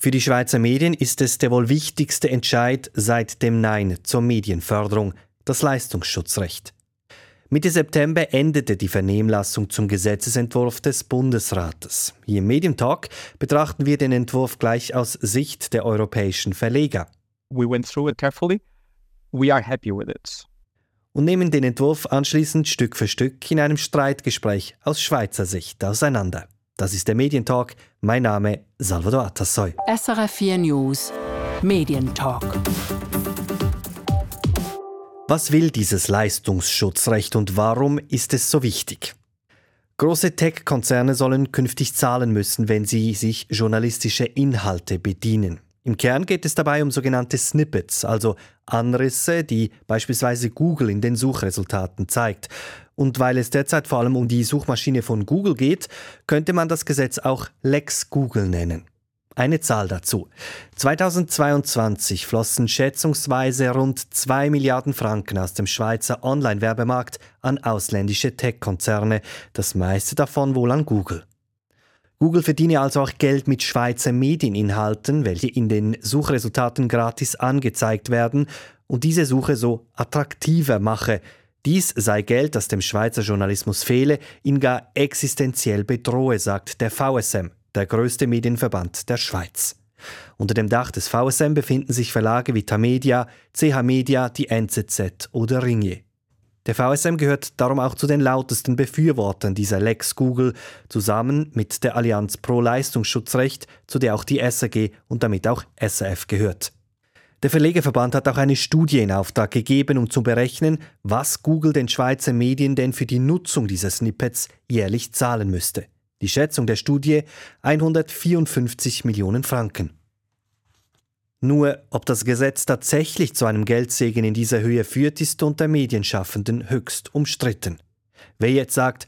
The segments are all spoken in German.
Für die Schweizer Medien ist es der wohl wichtigste Entscheid seit dem Nein zur Medienförderung, das Leistungsschutzrecht. Mitte September endete die Vernehmlassung zum Gesetzesentwurf des Bundesrates. Hier im Medientalk betrachten wir den Entwurf gleich aus Sicht der europäischen Verleger. We went through it carefully. We are happy with it. Und nehmen den Entwurf anschließend Stück für Stück in einem Streitgespräch aus Schweizer Sicht auseinander. Das ist der Medientalk. Mein Name Salvador Atassoy. SRF 4 News Medientalk. Was will dieses Leistungsschutzrecht und warum ist es so wichtig? Große Tech-Konzerne sollen künftig zahlen müssen, wenn sie sich journalistische Inhalte bedienen. Im Kern geht es dabei um sogenannte Snippets, also Anrisse, die beispielsweise Google in den Suchresultaten zeigt. Und weil es derzeit vor allem um die Suchmaschine von Google geht, könnte man das Gesetz auch Lex Google nennen. Eine Zahl dazu. 2022 flossen schätzungsweise rund 2 Milliarden Franken aus dem Schweizer Online-Werbemarkt an ausländische Tech-Konzerne, das meiste davon wohl an Google. Google verdiene also auch Geld mit Schweizer Medieninhalten, welche in den Suchresultaten gratis angezeigt werden und diese Suche so attraktiver mache, dies sei Geld, das dem Schweizer Journalismus fehle, ihn gar existenziell bedrohe, sagt der VSM, der größte Medienverband der Schweiz. Unter dem Dach des VSM befinden sich Verlage wie Tamedia, CH Media, die NZZ oder Ringier. Der VSM gehört darum auch zu den lautesten Befürwortern dieser Lex Google, zusammen mit der Allianz Pro Leistungsschutzrecht, zu der auch die SAG und damit auch SAF gehört. Der Verlegerverband hat auch eine Studie in Auftrag gegeben, um zu berechnen, was Google den Schweizer Medien denn für die Nutzung dieser Snippets jährlich zahlen müsste. Die Schätzung der Studie 154 Millionen Franken. Nur ob das Gesetz tatsächlich zu einem Geldsegen in dieser Höhe führt, ist unter Medienschaffenden höchst umstritten. Wer jetzt sagt,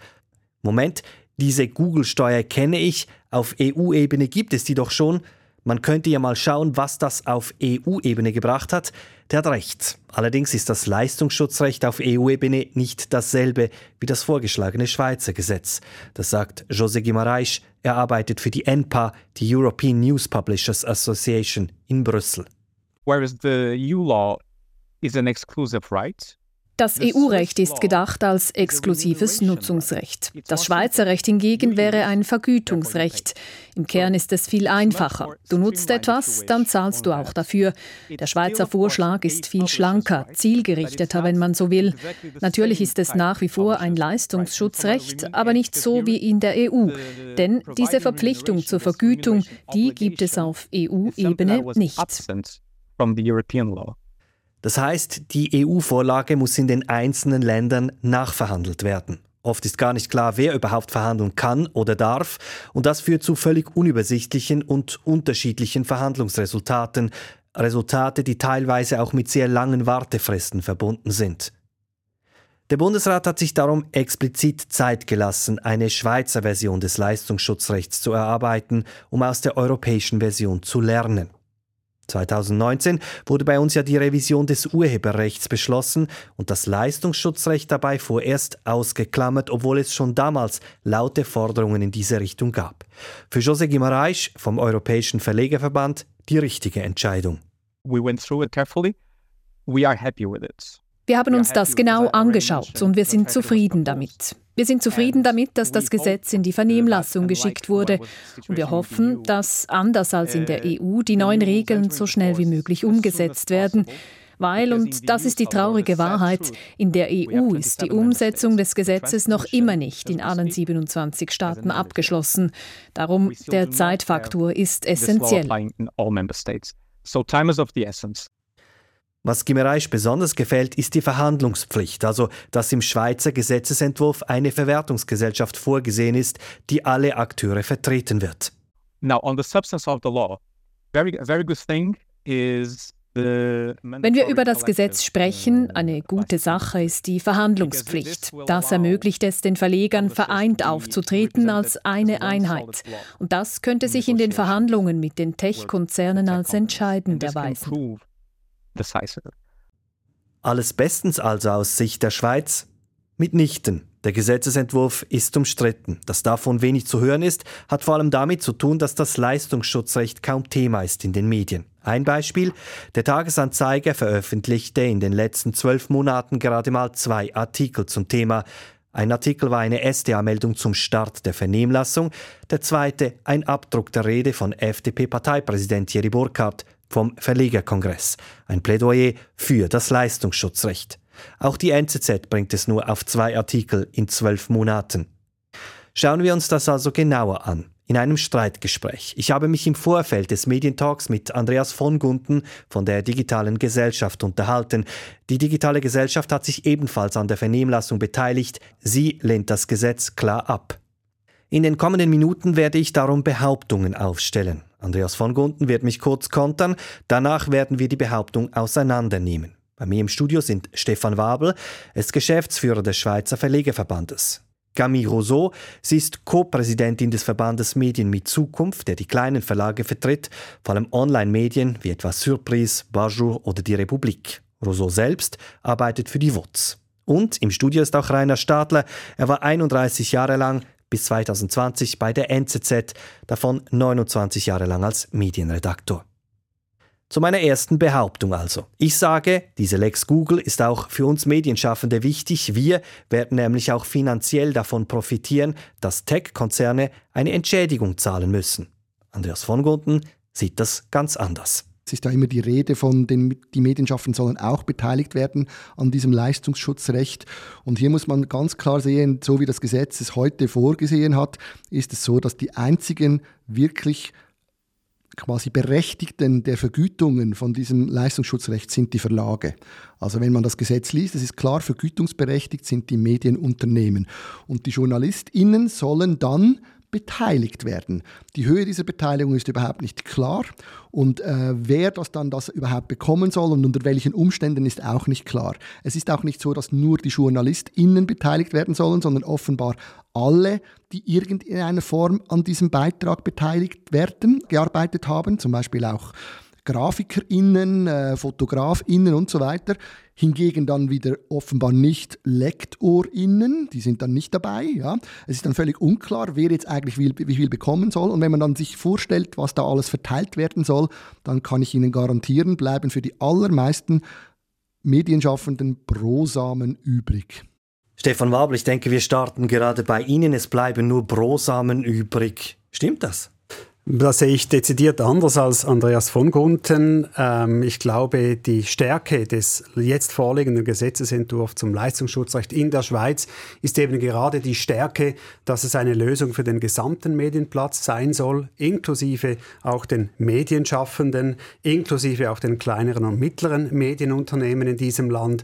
Moment, diese Google-Steuer kenne ich, auf EU-Ebene gibt es die doch schon, man könnte ja mal schauen, was das auf EU-Ebene gebracht hat. Der hat recht. Allerdings ist das Leistungsschutzrecht auf EU-Ebene nicht dasselbe wie das vorgeschlagene Schweizer Gesetz. Das sagt José Guimaraes. Er arbeitet für die ENPA, die European News Publishers Association in Brüssel. Whereas the EU law is an exclusive right, das EU-Recht ist gedacht als exklusives Nutzungsrecht. Das Schweizer Recht hingegen wäre ein Vergütungsrecht. Im Kern ist es viel einfacher. Du nutzt etwas, dann zahlst du auch dafür. Der Schweizer Vorschlag ist viel schlanker, zielgerichteter, wenn man so will. Natürlich ist es nach wie vor ein Leistungsschutzrecht, aber nicht so wie in der EU. Denn diese Verpflichtung zur Vergütung, die gibt es auf EU-Ebene nicht. Das heißt, die EU-Vorlage muss in den einzelnen Ländern nachverhandelt werden. Oft ist gar nicht klar, wer überhaupt verhandeln kann oder darf, und das führt zu völlig unübersichtlichen und unterschiedlichen Verhandlungsresultaten, Resultate, die teilweise auch mit sehr langen Wartefristen verbunden sind. Der Bundesrat hat sich darum explizit Zeit gelassen, eine Schweizer Version des Leistungsschutzrechts zu erarbeiten, um aus der europäischen Version zu lernen. 2019 wurde bei uns ja die Revision des Urheberrechts beschlossen und das Leistungsschutzrecht dabei vorerst ausgeklammert, obwohl es schon damals laute Forderungen in diese Richtung gab. Für José Guimaraes vom Europäischen Verlegerverband die richtige Entscheidung. We went through it carefully. We are happy with it. Wir haben uns das genau angeschaut und wir sind zufrieden damit. Wir sind zufrieden damit, dass das Gesetz in die Vernehmlassung geschickt wurde. und wir hoffen, dass, anders als in der EU, die neuen Regeln so schnell wie möglich umgesetzt werden. Weil, und das ist die traurige Wahrheit, in der EU ist die Umsetzung des Gesetzes noch immer nicht in allen 27 Staaten abgeschlossen. Darum der Zeitfaktor ist essentiell. Was Gimereisch besonders gefällt, ist die Verhandlungspflicht, also dass im Schweizer Gesetzesentwurf eine Verwertungsgesellschaft vorgesehen ist, die alle Akteure vertreten wird. Now, on the substance of the law, very, a very good thing is wenn wir über das Gesetz sprechen, eine gute Sache ist die Verhandlungspflicht. Das ermöglicht es den Verlegern, vereint aufzutreten als eine Einheit. Und das könnte sich in den Verhandlungen mit den Tech-Konzernen als entscheidend erweisen decisive. Alles bestens also aus Sicht der Schweiz? Mitnichten. Der Gesetzesentwurf ist umstritten. Dass davon wenig zu hören ist, hat vor allem damit zu tun, dass das Leistungsschutzrecht kaum Thema ist in den Medien. Ein Beispiel, der Tagesanzeiger veröffentlichte in den letzten zwölf Monaten gerade mal zwei Artikel zum Thema. Ein Artikel war eine SDA-Meldung zum Start der Vernehmlassung, der zweite ein Abdruck der Rede von FDP-Parteipräsident Thierry Burkhardt vom Verlegerkongress, ein Plädoyer für das Leistungsschutzrecht. Auch die NZZ bringt es nur auf zwei Artikel in zwölf Monaten. Schauen wir uns das also genauer an. In einem Streitgespräch. Ich habe mich im Vorfeld des Medientalks mit Andreas von Gunten von der Digitalen Gesellschaft unterhalten. Die Digitale Gesellschaft hat sich ebenfalls an der Vernehmlassung beteiligt. Sie lehnt das Gesetz klar ab. In den kommenden Minuten werde ich darum Behauptungen aufstellen. Andreas von Gunten wird mich kurz kontern, danach werden wir die Behauptung auseinandernehmen. Bei mir im Studio sind Stefan Wabel, er ist Geschäftsführer des Schweizer Verlegerverbandes. Camille Rousseau, sie ist Co-Präsidentin des Verbandes Medien mit Zukunft, der die kleinen Verlage vertritt, vor allem Online-Medien wie etwa Surprise, Bonjour oder die Republik. Rousseau selbst arbeitet für die WUZ. Und im Studio ist auch Rainer Stadler. Er war 31 Jahre lang bis 2020 bei der NZZ, davon 29 Jahre lang als Medienredaktor. Zu meiner ersten Behauptung also. Ich sage, diese Lex Google ist auch für uns Medienschaffende wichtig. Wir werden nämlich auch finanziell davon profitieren, dass Tech-Konzerne eine Entschädigung zahlen müssen. Andreas von Gunten sieht das ganz anders. Es ist ja immer die Rede von, den, die Medienschaffenden sollen auch beteiligt werden an diesem Leistungsschutzrecht. Und hier muss man ganz klar sehen, so wie das Gesetz es heute vorgesehen hat, ist es so, dass die einzigen wirklich quasi Berechtigten der Vergütungen von diesem Leistungsschutzrecht sind die Verlage. Also wenn man das Gesetz liest, es ist klar, vergütungsberechtigt sind die Medienunternehmen. Und die JournalistInnen sollen dann beteiligt werden. Die Höhe dieser Beteiligung ist überhaupt nicht klar und äh, wer das dann das überhaupt bekommen soll und unter welchen Umständen ist auch nicht klar. Es ist auch nicht so, dass nur die JournalistInnen beteiligt werden sollen, sondern offenbar alle, die irgendeiner Form an diesem Beitrag beteiligt werden, gearbeitet haben, zum Beispiel auch GrafikerInnen, äh, FotografInnen und so weiter. Hingegen dann wieder offenbar nicht LektorInnen, die sind dann nicht dabei. Ja. Es ist dann völlig unklar, wer jetzt eigentlich wie, wie viel bekommen soll. Und wenn man dann sich vorstellt, was da alles verteilt werden soll, dann kann ich Ihnen garantieren, bleiben für die allermeisten Medienschaffenden Brosamen übrig. Stefan Wabel, ich denke, wir starten gerade bei Ihnen. Es bleiben nur Brosamen übrig. Stimmt das? Das sehe ich dezidiert anders als Andreas von Gunten. Ähm, ich glaube, die Stärke des jetzt vorliegenden Gesetzesentwurfs zum Leistungsschutzrecht in der Schweiz ist eben gerade die Stärke, dass es eine Lösung für den gesamten Medienplatz sein soll, inklusive auch den Medienschaffenden, inklusive auch den kleineren und mittleren Medienunternehmen in diesem Land.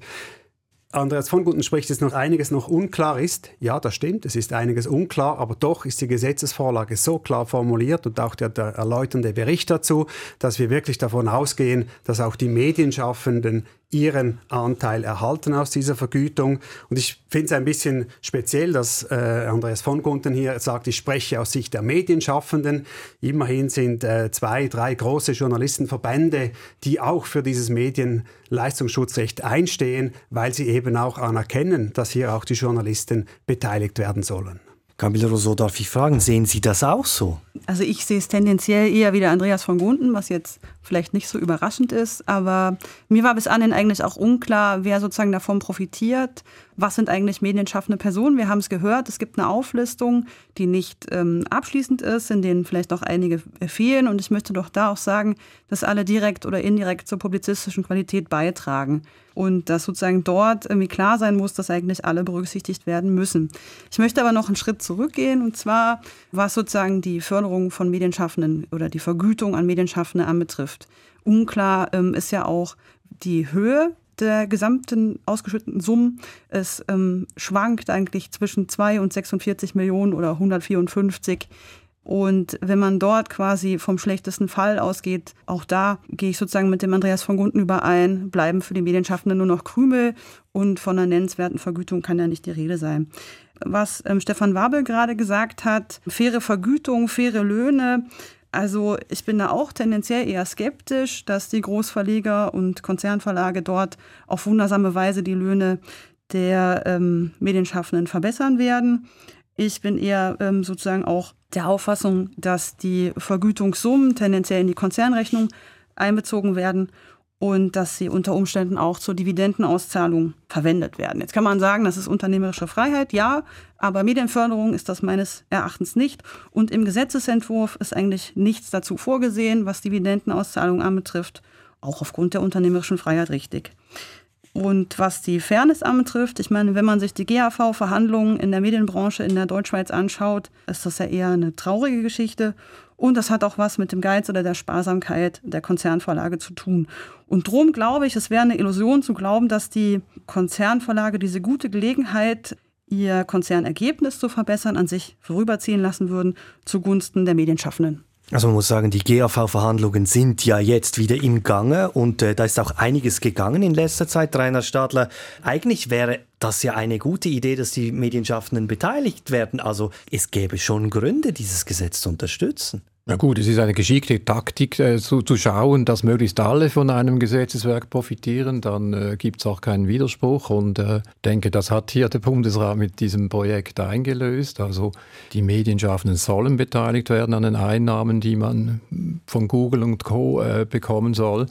Andreas von Guten spricht, dass noch einiges noch unklar ist. Ja, das stimmt, es ist einiges unklar, aber doch ist die Gesetzesvorlage so klar formuliert und auch der, der erläuternde Bericht dazu, dass wir wirklich davon ausgehen, dass auch die Medienschaffenden ihren Anteil erhalten aus dieser Vergütung. Und ich finde es ein bisschen speziell, dass äh, Andreas von Gunten hier sagt, ich spreche aus Sicht der Medienschaffenden. Immerhin sind äh, zwei, drei große Journalistenverbände, die auch für dieses Medienleistungsschutzrecht einstehen, weil sie eben auch anerkennen, dass hier auch die Journalisten beteiligt werden sollen. Camille Rousseau, darf ich fragen, sehen Sie das auch so? Also ich sehe es tendenziell eher wie der Andreas von Gunten, was jetzt vielleicht nicht so überraschend ist, aber mir war bis anhin eigentlich auch unklar, wer sozusagen davon profitiert. Was sind eigentlich medienschaffende Personen? Wir haben es gehört, es gibt eine Auflistung, die nicht ähm, abschließend ist, in denen vielleicht auch einige fehlen. Und ich möchte doch da auch sagen, dass alle direkt oder indirekt zur publizistischen Qualität beitragen. Und dass sozusagen dort irgendwie klar sein muss, dass eigentlich alle berücksichtigt werden müssen. Ich möchte aber noch einen Schritt zurückgehen, und zwar was sozusagen die Förderung von Medienschaffenden oder die Vergütung an Medienschaffende anbetrifft. Unklar ähm, ist ja auch die Höhe der gesamten ausgeschütteten Summen. Es ähm, schwankt eigentlich zwischen 2 und 46 Millionen oder 154. Und wenn man dort quasi vom schlechtesten Fall ausgeht, auch da gehe ich sozusagen mit dem Andreas von Gunden überein, bleiben für die Medienschaffenden nur noch Krümel und von einer nennenswerten Vergütung kann ja nicht die Rede sein. Was ähm, Stefan Wabel gerade gesagt hat, faire Vergütung, faire Löhne, also ich bin da auch tendenziell eher skeptisch, dass die Großverleger und Konzernverlage dort auf wundersame Weise die Löhne der ähm, Medienschaffenden verbessern werden. Ich bin eher ähm, sozusagen auch der Auffassung, dass die Vergütungssummen tendenziell in die Konzernrechnung einbezogen werden und dass sie unter Umständen auch zur Dividendenauszahlung verwendet werden. Jetzt kann man sagen, das ist unternehmerische Freiheit, ja, aber Medienförderung ist das meines Erachtens nicht. Und im Gesetzesentwurf ist eigentlich nichts dazu vorgesehen, was Dividendenauszahlung anbetrifft, auch aufgrund der unternehmerischen Freiheit richtig. Und was die Fairness anbetrifft, ich meine, wenn man sich die GAV-Verhandlungen in der Medienbranche in der Deutschschweiz anschaut, ist das ja eher eine traurige Geschichte. Und das hat auch was mit dem Geiz oder der Sparsamkeit der Konzernvorlage zu tun. Und darum glaube ich, es wäre eine Illusion zu glauben, dass die Konzernvorlage diese gute Gelegenheit, ihr Konzernergebnis zu verbessern, an sich vorüberziehen lassen würden zugunsten der Medienschaffenden. Also man muss sagen, die GAV-Verhandlungen sind ja jetzt wieder im Gange und äh, da ist auch einiges gegangen in letzter Zeit. Rainer Stadler, eigentlich wäre das ja eine gute Idee, dass die Medienschaffenden beteiligt werden. Also es gäbe schon Gründe, dieses Gesetz zu unterstützen. Na gut, es ist eine geschickte Taktik äh, zu, zu, schauen, dass möglichst alle von einem Gesetzeswerk profitieren. Dann äh, gibt es auch keinen Widerspruch. Und äh, denke, das hat hier der Bundesrat mit diesem Projekt eingelöst. Also die Medienschaffenden sollen beteiligt werden an den Einnahmen, die man von Google und Co. Äh, bekommen soll.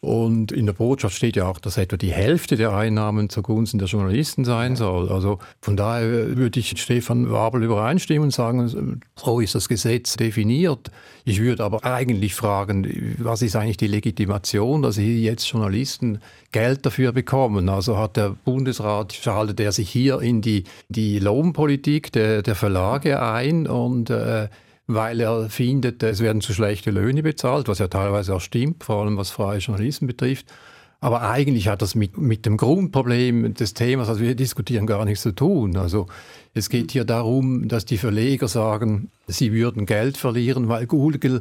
Und in der Botschaft steht ja auch, dass etwa die Hälfte der Einnahmen zugunsten der Journalisten sein soll. Also von daher würde ich Stefan Wabel übereinstimmen und sagen, so ist das Gesetz definiert. Ich würde aber eigentlich fragen, was ist eigentlich die Legitimation, dass hier jetzt Journalisten Geld dafür bekommen? Also hat der Bundesrat, schaltet er sich hier in die, die Lohnpolitik der, der Verlage ein und äh, weil er findet, es werden zu schlechte Löhne bezahlt, was ja teilweise auch stimmt, vor allem was freie Journalisten betrifft. Aber eigentlich hat das mit, mit dem Grundproblem des Themas, das wir diskutieren, gar nichts zu tun. Also es geht hier darum, dass die Verleger sagen, sie würden Geld verlieren, weil Google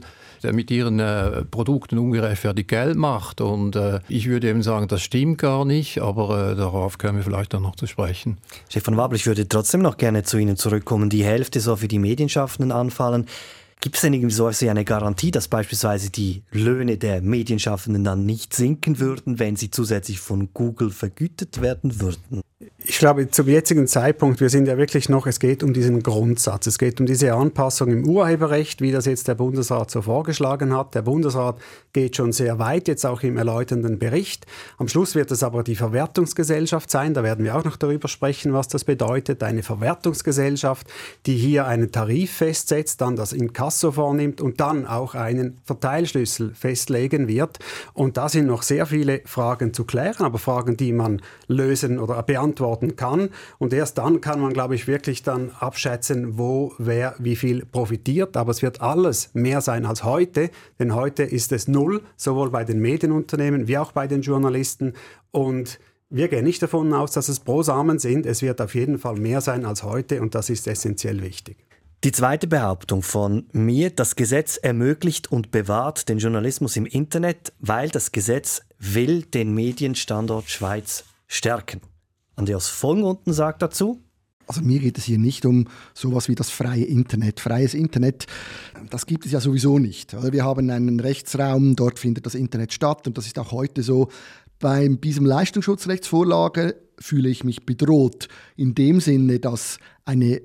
mit ihren äh, Produkten ungerechtfertigt Geld macht. Und äh, ich würde eben sagen, das stimmt gar nicht, aber äh, darauf können wir vielleicht dann noch zu sprechen. Stefan Wabel, ich würde trotzdem noch gerne zu Ihnen zurückkommen. Die Hälfte soll für die Medienschaffenden anfallen. Gibt es denn irgendwie so eine Garantie, dass beispielsweise die Löhne der Medienschaffenden dann nicht sinken würden, wenn sie zusätzlich von Google vergütet werden würden? Ich glaube, zum jetzigen Zeitpunkt, wir sind ja wirklich noch, es geht um diesen Grundsatz, es geht um diese Anpassung im Urheberrecht, wie das jetzt der Bundesrat so vorgeschlagen hat. Der Bundesrat geht schon sehr weit, jetzt auch im erläuternden Bericht. Am Schluss wird es aber die Verwertungsgesellschaft sein, da werden wir auch noch darüber sprechen, was das bedeutet. Eine Verwertungsgesellschaft, die hier einen Tarif festsetzt, dann das Inkasso vornimmt und dann auch einen Verteilschlüssel festlegen wird. Und da sind noch sehr viele Fragen zu klären, aber Fragen, die man lösen oder beantworten beantworten kann. Und erst dann kann man, glaube ich, wirklich dann abschätzen, wo wer wie viel profitiert. Aber es wird alles mehr sein als heute, denn heute ist es null, sowohl bei den Medienunternehmen wie auch bei den Journalisten. Und wir gehen nicht davon aus, dass es Brosamen sind. Es wird auf jeden Fall mehr sein als heute und das ist essentiell wichtig. Die zweite Behauptung von mir, das Gesetz ermöglicht und bewahrt den Journalismus im Internet, weil das Gesetz will den Medienstandort Schweiz stärken. Andreas Vollmunden sagt dazu, also mir geht es hier nicht um sowas wie das freie Internet. Freies Internet, das gibt es ja sowieso nicht. Wir haben einen Rechtsraum, dort findet das Internet statt und das ist auch heute so. Bei diesem Leistungsschutzrechtsvorlage fühle ich mich bedroht in dem Sinne, dass eine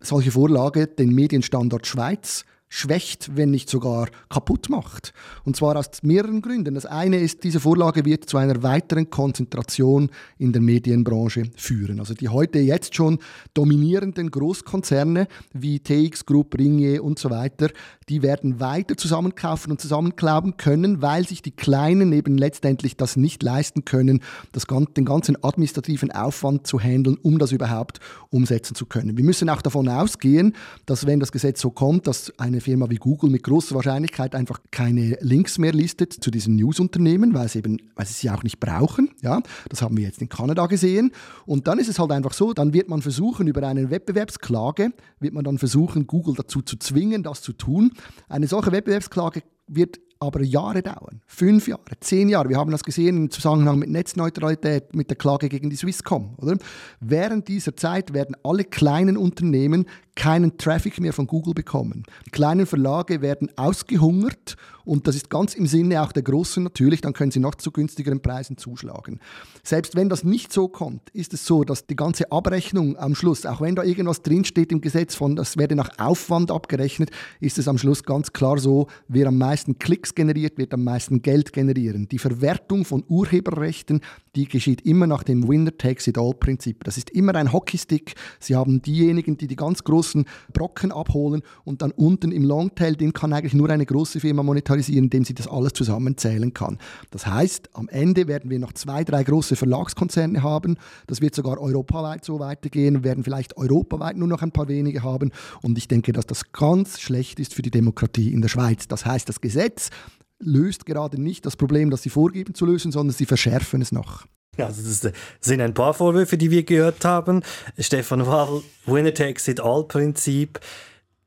solche Vorlage den Medienstandort Schweiz schwächt, wenn nicht sogar kaputt macht. Und zwar aus mehreren Gründen. Das eine ist, diese Vorlage wird zu einer weiteren Konzentration in der Medienbranche führen. Also die heute jetzt schon dominierenden Großkonzerne wie TX Group, Ringier und so weiter, die werden weiter zusammenkaufen und zusammenklauben können, weil sich die Kleinen eben letztendlich das nicht leisten können, das, den ganzen administrativen Aufwand zu handeln, um das überhaupt umsetzen zu können. Wir müssen auch davon ausgehen, dass wenn das Gesetz so kommt, dass eine Firma wie Google mit großer Wahrscheinlichkeit einfach keine Links mehr listet zu diesen News-Unternehmen, weil sie eben, weil sie sie auch nicht brauchen. Ja, das haben wir jetzt in Kanada gesehen. Und dann ist es halt einfach so, dann wird man versuchen, über eine Wettbewerbsklage, wird man dann versuchen, Google dazu zu zwingen, das zu tun. Eine solche Wettbewerbsklage wird aber Jahre dauern. Fünf Jahre, zehn Jahre. Wir haben das gesehen im Zusammenhang mit Netzneutralität, mit der Klage gegen die Swisscom. Oder? Während dieser Zeit werden alle kleinen Unternehmen keinen Traffic mehr von Google bekommen. Die kleinen Verlage werden ausgehungert und das ist ganz im Sinne auch der Großen natürlich, dann können sie noch zu günstigeren Preisen zuschlagen. Selbst wenn das nicht so kommt, ist es so, dass die ganze Abrechnung am Schluss, auch wenn da irgendwas drinsteht im Gesetz von, das werde nach Aufwand abgerechnet, ist es am Schluss ganz klar so, wer am meisten Klicks generiert, wird am meisten Geld generieren. Die Verwertung von Urheberrechten, die geschieht immer nach dem Winner-Takes-it-all-Prinzip. Das ist immer ein Hockeystick. Sie haben diejenigen, die die ganz großen Brocken abholen und dann unten im Longtail, den kann eigentlich nur eine große Firma monetarisieren, indem sie das alles zusammenzählen kann. Das heißt, am Ende werden wir noch zwei, drei große Verlagskonzerne haben. Das wird sogar europaweit so weitergehen. Wir werden vielleicht europaweit nur noch ein paar wenige haben. Und ich denke, dass das ganz schlecht ist für die Demokratie in der Schweiz. Das heißt, das Gesetz löst gerade nicht das Problem, das sie vorgeben zu lösen, sondern sie verschärfen es noch. Also das sind ein paar Vorwürfe, die wir gehört haben. Stefan Wall, Winner takes it all Prinzip.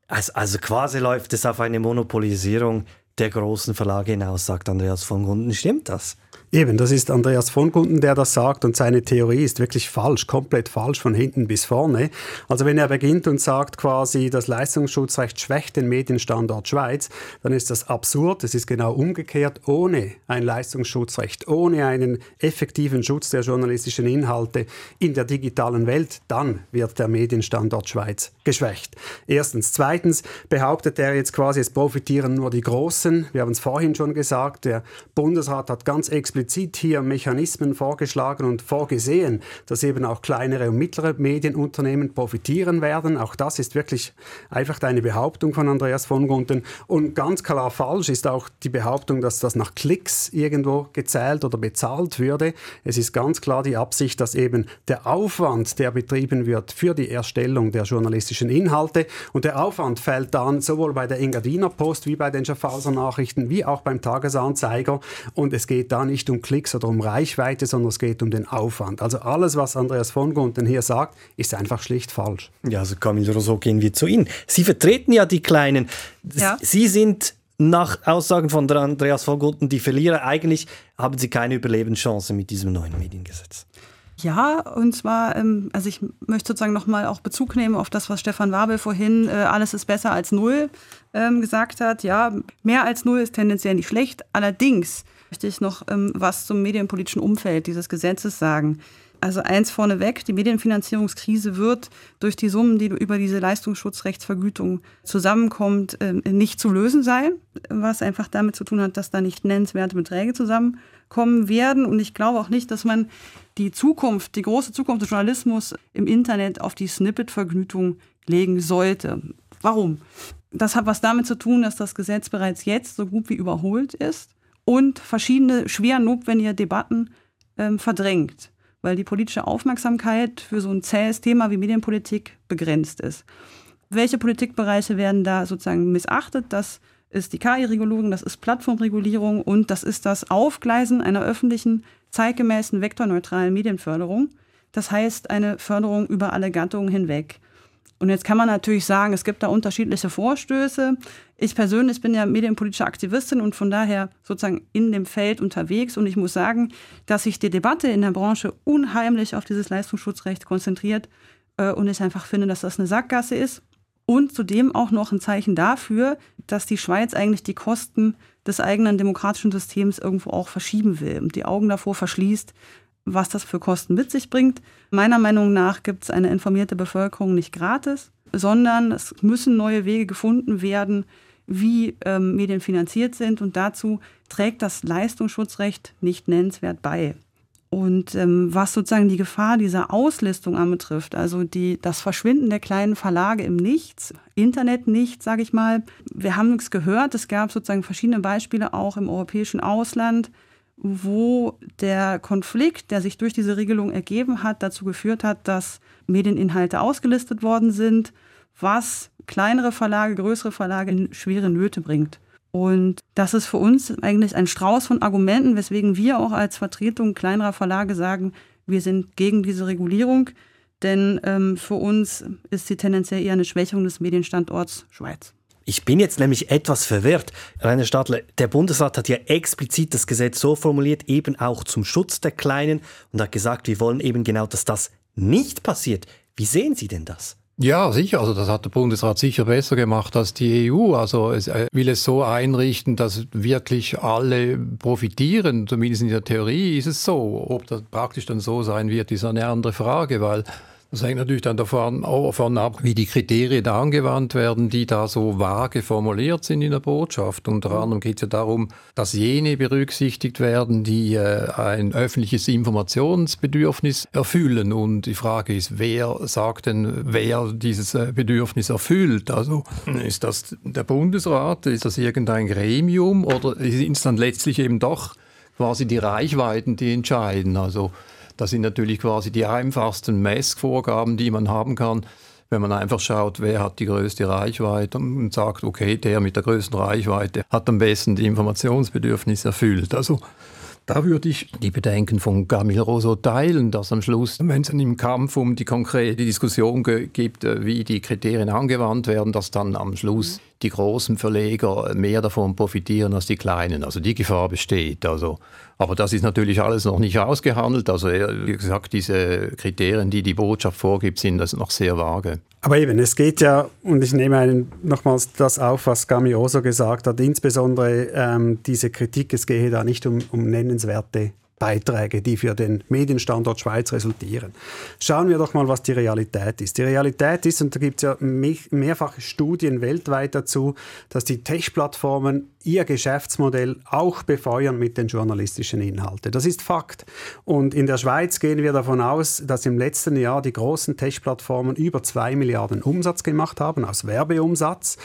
Also, also quasi läuft es auf eine Monopolisierung der großen Verlage hinaus, sagt Andreas von Gunden. Stimmt das? Eben, das ist Andreas von Gunden, der das sagt und seine Theorie ist wirklich falsch, komplett falsch von hinten bis vorne. Also wenn er beginnt und sagt quasi, das Leistungsschutzrecht schwächt den Medienstandort Schweiz, dann ist das absurd. Es ist genau umgekehrt. Ohne ein Leistungsschutzrecht, ohne einen effektiven Schutz der journalistischen Inhalte in der digitalen Welt, dann wird der Medienstandort Schweiz geschwächt. Erstens. Zweitens behauptet er jetzt quasi, es profitieren nur die Großen. Wir haben es vorhin schon gesagt, der Bundesrat hat ganz explizit explizit hier Mechanismen vorgeschlagen und vorgesehen, dass eben auch kleinere und mittlere Medienunternehmen profitieren werden. Auch das ist wirklich einfach eine Behauptung von Andreas von Gunten. Und ganz klar falsch ist auch die Behauptung, dass das nach Klicks irgendwo gezählt oder bezahlt würde. Es ist ganz klar die Absicht, dass eben der Aufwand, der betrieben wird für die Erstellung der journalistischen Inhalte und der Aufwand fällt dann sowohl bei der Engadiner Post wie bei den Schaffhauser Nachrichten wie auch beim Tagesanzeiger und es geht da nicht um Klicks oder um Reichweite, sondern es geht um den Aufwand. Also alles, was Andreas von Gunten hier sagt, ist einfach schlicht falsch. Ja, also Camille Rousseau, gehen wir zu Ihnen. Sie vertreten ja die Kleinen. Ja. Sie sind nach Aussagen von Andreas von Gunten die Verlierer. Eigentlich haben Sie keine Überlebenschance mit diesem neuen Mediengesetz. Ja, und zwar, ähm, also ich möchte sozusagen nochmal auch Bezug nehmen auf das, was Stefan Wabel vorhin, äh, alles ist besser als null, ähm, gesagt hat. Ja, mehr als null ist tendenziell nicht schlecht. Allerdings möchte ich noch ähm, was zum medienpolitischen Umfeld dieses Gesetzes sagen. Also eins vorneweg, die Medienfinanzierungskrise wird durch die Summen, die über diese Leistungsschutzrechtsvergütung zusammenkommt, äh, nicht zu lösen sein, was einfach damit zu tun hat, dass da nicht nennenswerte Beträge zusammenkommen werden. Und ich glaube auch nicht, dass man die Zukunft, die große Zukunft des Journalismus im Internet auf die Snippet-Vergütung legen sollte. Warum? Das hat was damit zu tun, dass das Gesetz bereits jetzt so gut wie überholt ist und verschiedene schwer notwendige Debatten ähm, verdrängt, weil die politische Aufmerksamkeit für so ein zähes Thema wie Medienpolitik begrenzt ist. Welche Politikbereiche werden da sozusagen missachtet? Das ist die KI-Regulierung, das ist Plattformregulierung und das ist das Aufgleisen einer öffentlichen, zeitgemäßen, vektorneutralen Medienförderung. Das heißt eine Förderung über alle Gattungen hinweg. Und jetzt kann man natürlich sagen, es gibt da unterschiedliche Vorstöße. Ich persönlich bin ja medienpolitische Aktivistin und von daher sozusagen in dem Feld unterwegs. Und ich muss sagen, dass sich die Debatte in der Branche unheimlich auf dieses Leistungsschutzrecht konzentriert. Äh, und ich einfach finde, dass das eine Sackgasse ist. Und zudem auch noch ein Zeichen dafür, dass die Schweiz eigentlich die Kosten des eigenen demokratischen Systems irgendwo auch verschieben will und die Augen davor verschließt, was das für Kosten mit sich bringt. Meiner Meinung nach gibt es eine informierte Bevölkerung nicht gratis, sondern es müssen neue Wege gefunden werden, wie ähm, Medien finanziert sind. Und dazu trägt das Leistungsschutzrecht nicht nennenswert bei. Und ähm, was sozusagen die Gefahr dieser Auslistung anbetrifft, also die, das Verschwinden der kleinen Verlage im Nichts, Internet nicht, sage ich mal. Wir haben nichts gehört. Es gab sozusagen verschiedene Beispiele auch im europäischen Ausland, wo der Konflikt, der sich durch diese Regelung ergeben hat, dazu geführt hat, dass Medieninhalte ausgelistet worden sind, was kleinere Verlage, größere Verlage in schwere Nöte bringt. Und das ist für uns eigentlich ein Strauß von Argumenten, weswegen wir auch als Vertretung kleinerer Verlage sagen, wir sind gegen diese Regulierung, denn ähm, für uns ist sie tendenziell eher eine Schwächung des Medienstandorts Schweiz. Ich bin jetzt nämlich etwas verwirrt. Rainer Stadler, der Bundesrat hat ja explizit das Gesetz so formuliert, eben auch zum Schutz der Kleinen und hat gesagt, wir wollen eben genau, dass das nicht passiert. Wie sehen Sie denn das? Ja, sicher. Also das hat der Bundesrat sicher besser gemacht als die EU. Also es äh, will es so einrichten, dass wirklich alle profitieren. Zumindest in der Theorie ist es so. Ob das praktisch dann so sein wird, ist eine andere Frage, weil das hängt natürlich dann davon, davon ab, wie die Kriterien angewandt werden, die da so vage formuliert sind in der Botschaft. Unter anderem geht es ja darum, dass jene berücksichtigt werden, die äh, ein öffentliches Informationsbedürfnis erfüllen. Und die Frage ist, wer sagt denn, wer dieses äh, Bedürfnis erfüllt? Also ist das der Bundesrat, ist das irgendein Gremium oder sind es dann letztlich eben doch quasi die Reichweiten, die entscheiden? Also das sind natürlich quasi die einfachsten Messvorgaben, die man haben kann, wenn man einfach schaut, wer hat die größte Reichweite und sagt, okay, der mit der größten Reichweite hat am besten die Informationsbedürfnisse erfüllt. Also da würde ich die Bedenken von Gamil Rosso teilen, dass am Schluss, wenn es im Kampf um die konkrete Diskussion gibt, äh, wie die Kriterien angewandt werden, dass dann am Schluss die großen Verleger mehr davon profitieren als die kleinen. Also die Gefahr besteht. Also aber das ist natürlich alles noch nicht ausgehandelt. Also wie gesagt, diese Kriterien, die die Botschaft vorgibt, sind das noch sehr vage. Aber eben, es geht ja, und ich nehme nochmals das auf, was Gami Oso gesagt hat, insbesondere ähm, diese Kritik, es gehe da nicht um, um nennenswerte Beiträge, die für den Medienstandort Schweiz resultieren. Schauen wir doch mal, was die Realität ist. Die Realität ist, und da gibt es ja mehrfache Studien weltweit dazu, dass die Tech-Plattformen ihr Geschäftsmodell auch befeuern mit den journalistischen Inhalten. Das ist Fakt. Und in der Schweiz gehen wir davon aus, dass im letzten Jahr die großen Tech-Plattformen über zwei Milliarden Umsatz gemacht haben, aus Werbeumsatz.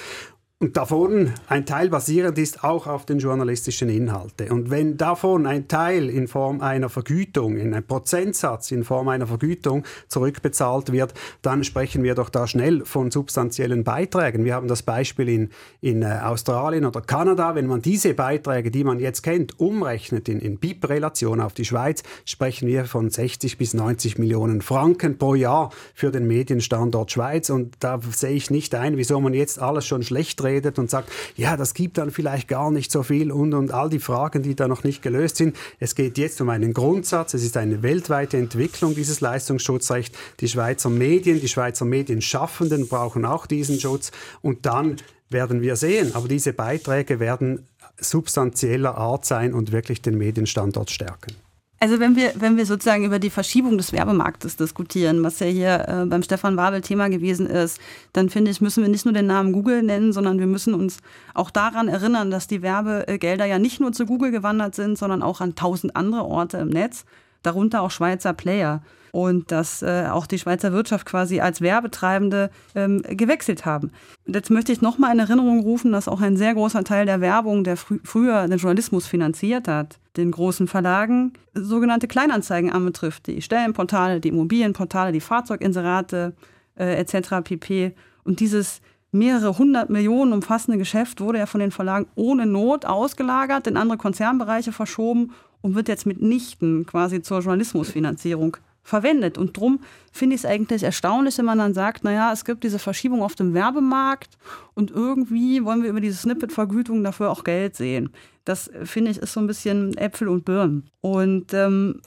Und davon ein Teil basierend ist auch auf den journalistischen Inhalten. Und wenn davon ein Teil in Form einer Vergütung, in einem Prozentsatz in Form einer Vergütung zurückbezahlt wird, dann sprechen wir doch da schnell von substanziellen Beiträgen. Wir haben das Beispiel in, in äh, Australien oder Kanada. Wenn man diese Beiträge, die man jetzt kennt, umrechnet in, in BIP-Relation auf die Schweiz, sprechen wir von 60 bis 90 Millionen Franken pro Jahr für den Medienstandort Schweiz. Und da sehe ich nicht ein, wieso man jetzt alles schon schlecht redet und sagt, ja, das gibt dann vielleicht gar nicht so viel und, und all die Fragen, die da noch nicht gelöst sind. Es geht jetzt um einen Grundsatz. Es ist eine weltweite Entwicklung dieses Leistungsschutzrechts. Die Schweizer Medien, die Schweizer Medienschaffenden brauchen auch diesen Schutz. Und dann werden wir sehen. Aber diese Beiträge werden substanzieller Art sein und wirklich den Medienstandort stärken. Also wenn wir, wenn wir sozusagen über die Verschiebung des Werbemarktes diskutieren, was ja hier äh, beim Stefan Wabel Thema gewesen ist, dann finde ich, müssen wir nicht nur den Namen Google nennen, sondern wir müssen uns auch daran erinnern, dass die Werbegelder ja nicht nur zu Google gewandert sind, sondern auch an tausend andere Orte im Netz, darunter auch Schweizer Player und dass äh, auch die Schweizer Wirtschaft quasi als Werbetreibende ähm, gewechselt haben. Und jetzt möchte ich nochmal in Erinnerung rufen, dass auch ein sehr großer Teil der Werbung, der frü früher den Journalismus finanziert hat, den großen Verlagen sogenannte Kleinanzeigen anbetrifft, die Stellenportale, die Immobilienportale, die Fahrzeuginserate äh, etc. pp. Und dieses mehrere hundert Millionen umfassende Geschäft wurde ja von den Verlagen ohne Not ausgelagert, in andere Konzernbereiche verschoben und wird jetzt mitnichten quasi zur Journalismusfinanzierung verwendet. Und darum finde ich es eigentlich erstaunlich, wenn man dann sagt, naja, es gibt diese Verschiebung auf dem Werbemarkt und irgendwie wollen wir über diese Snippet-Vergütung dafür auch Geld sehen. Das finde ich ist so ein bisschen Äpfel und Birnen. Und ähm,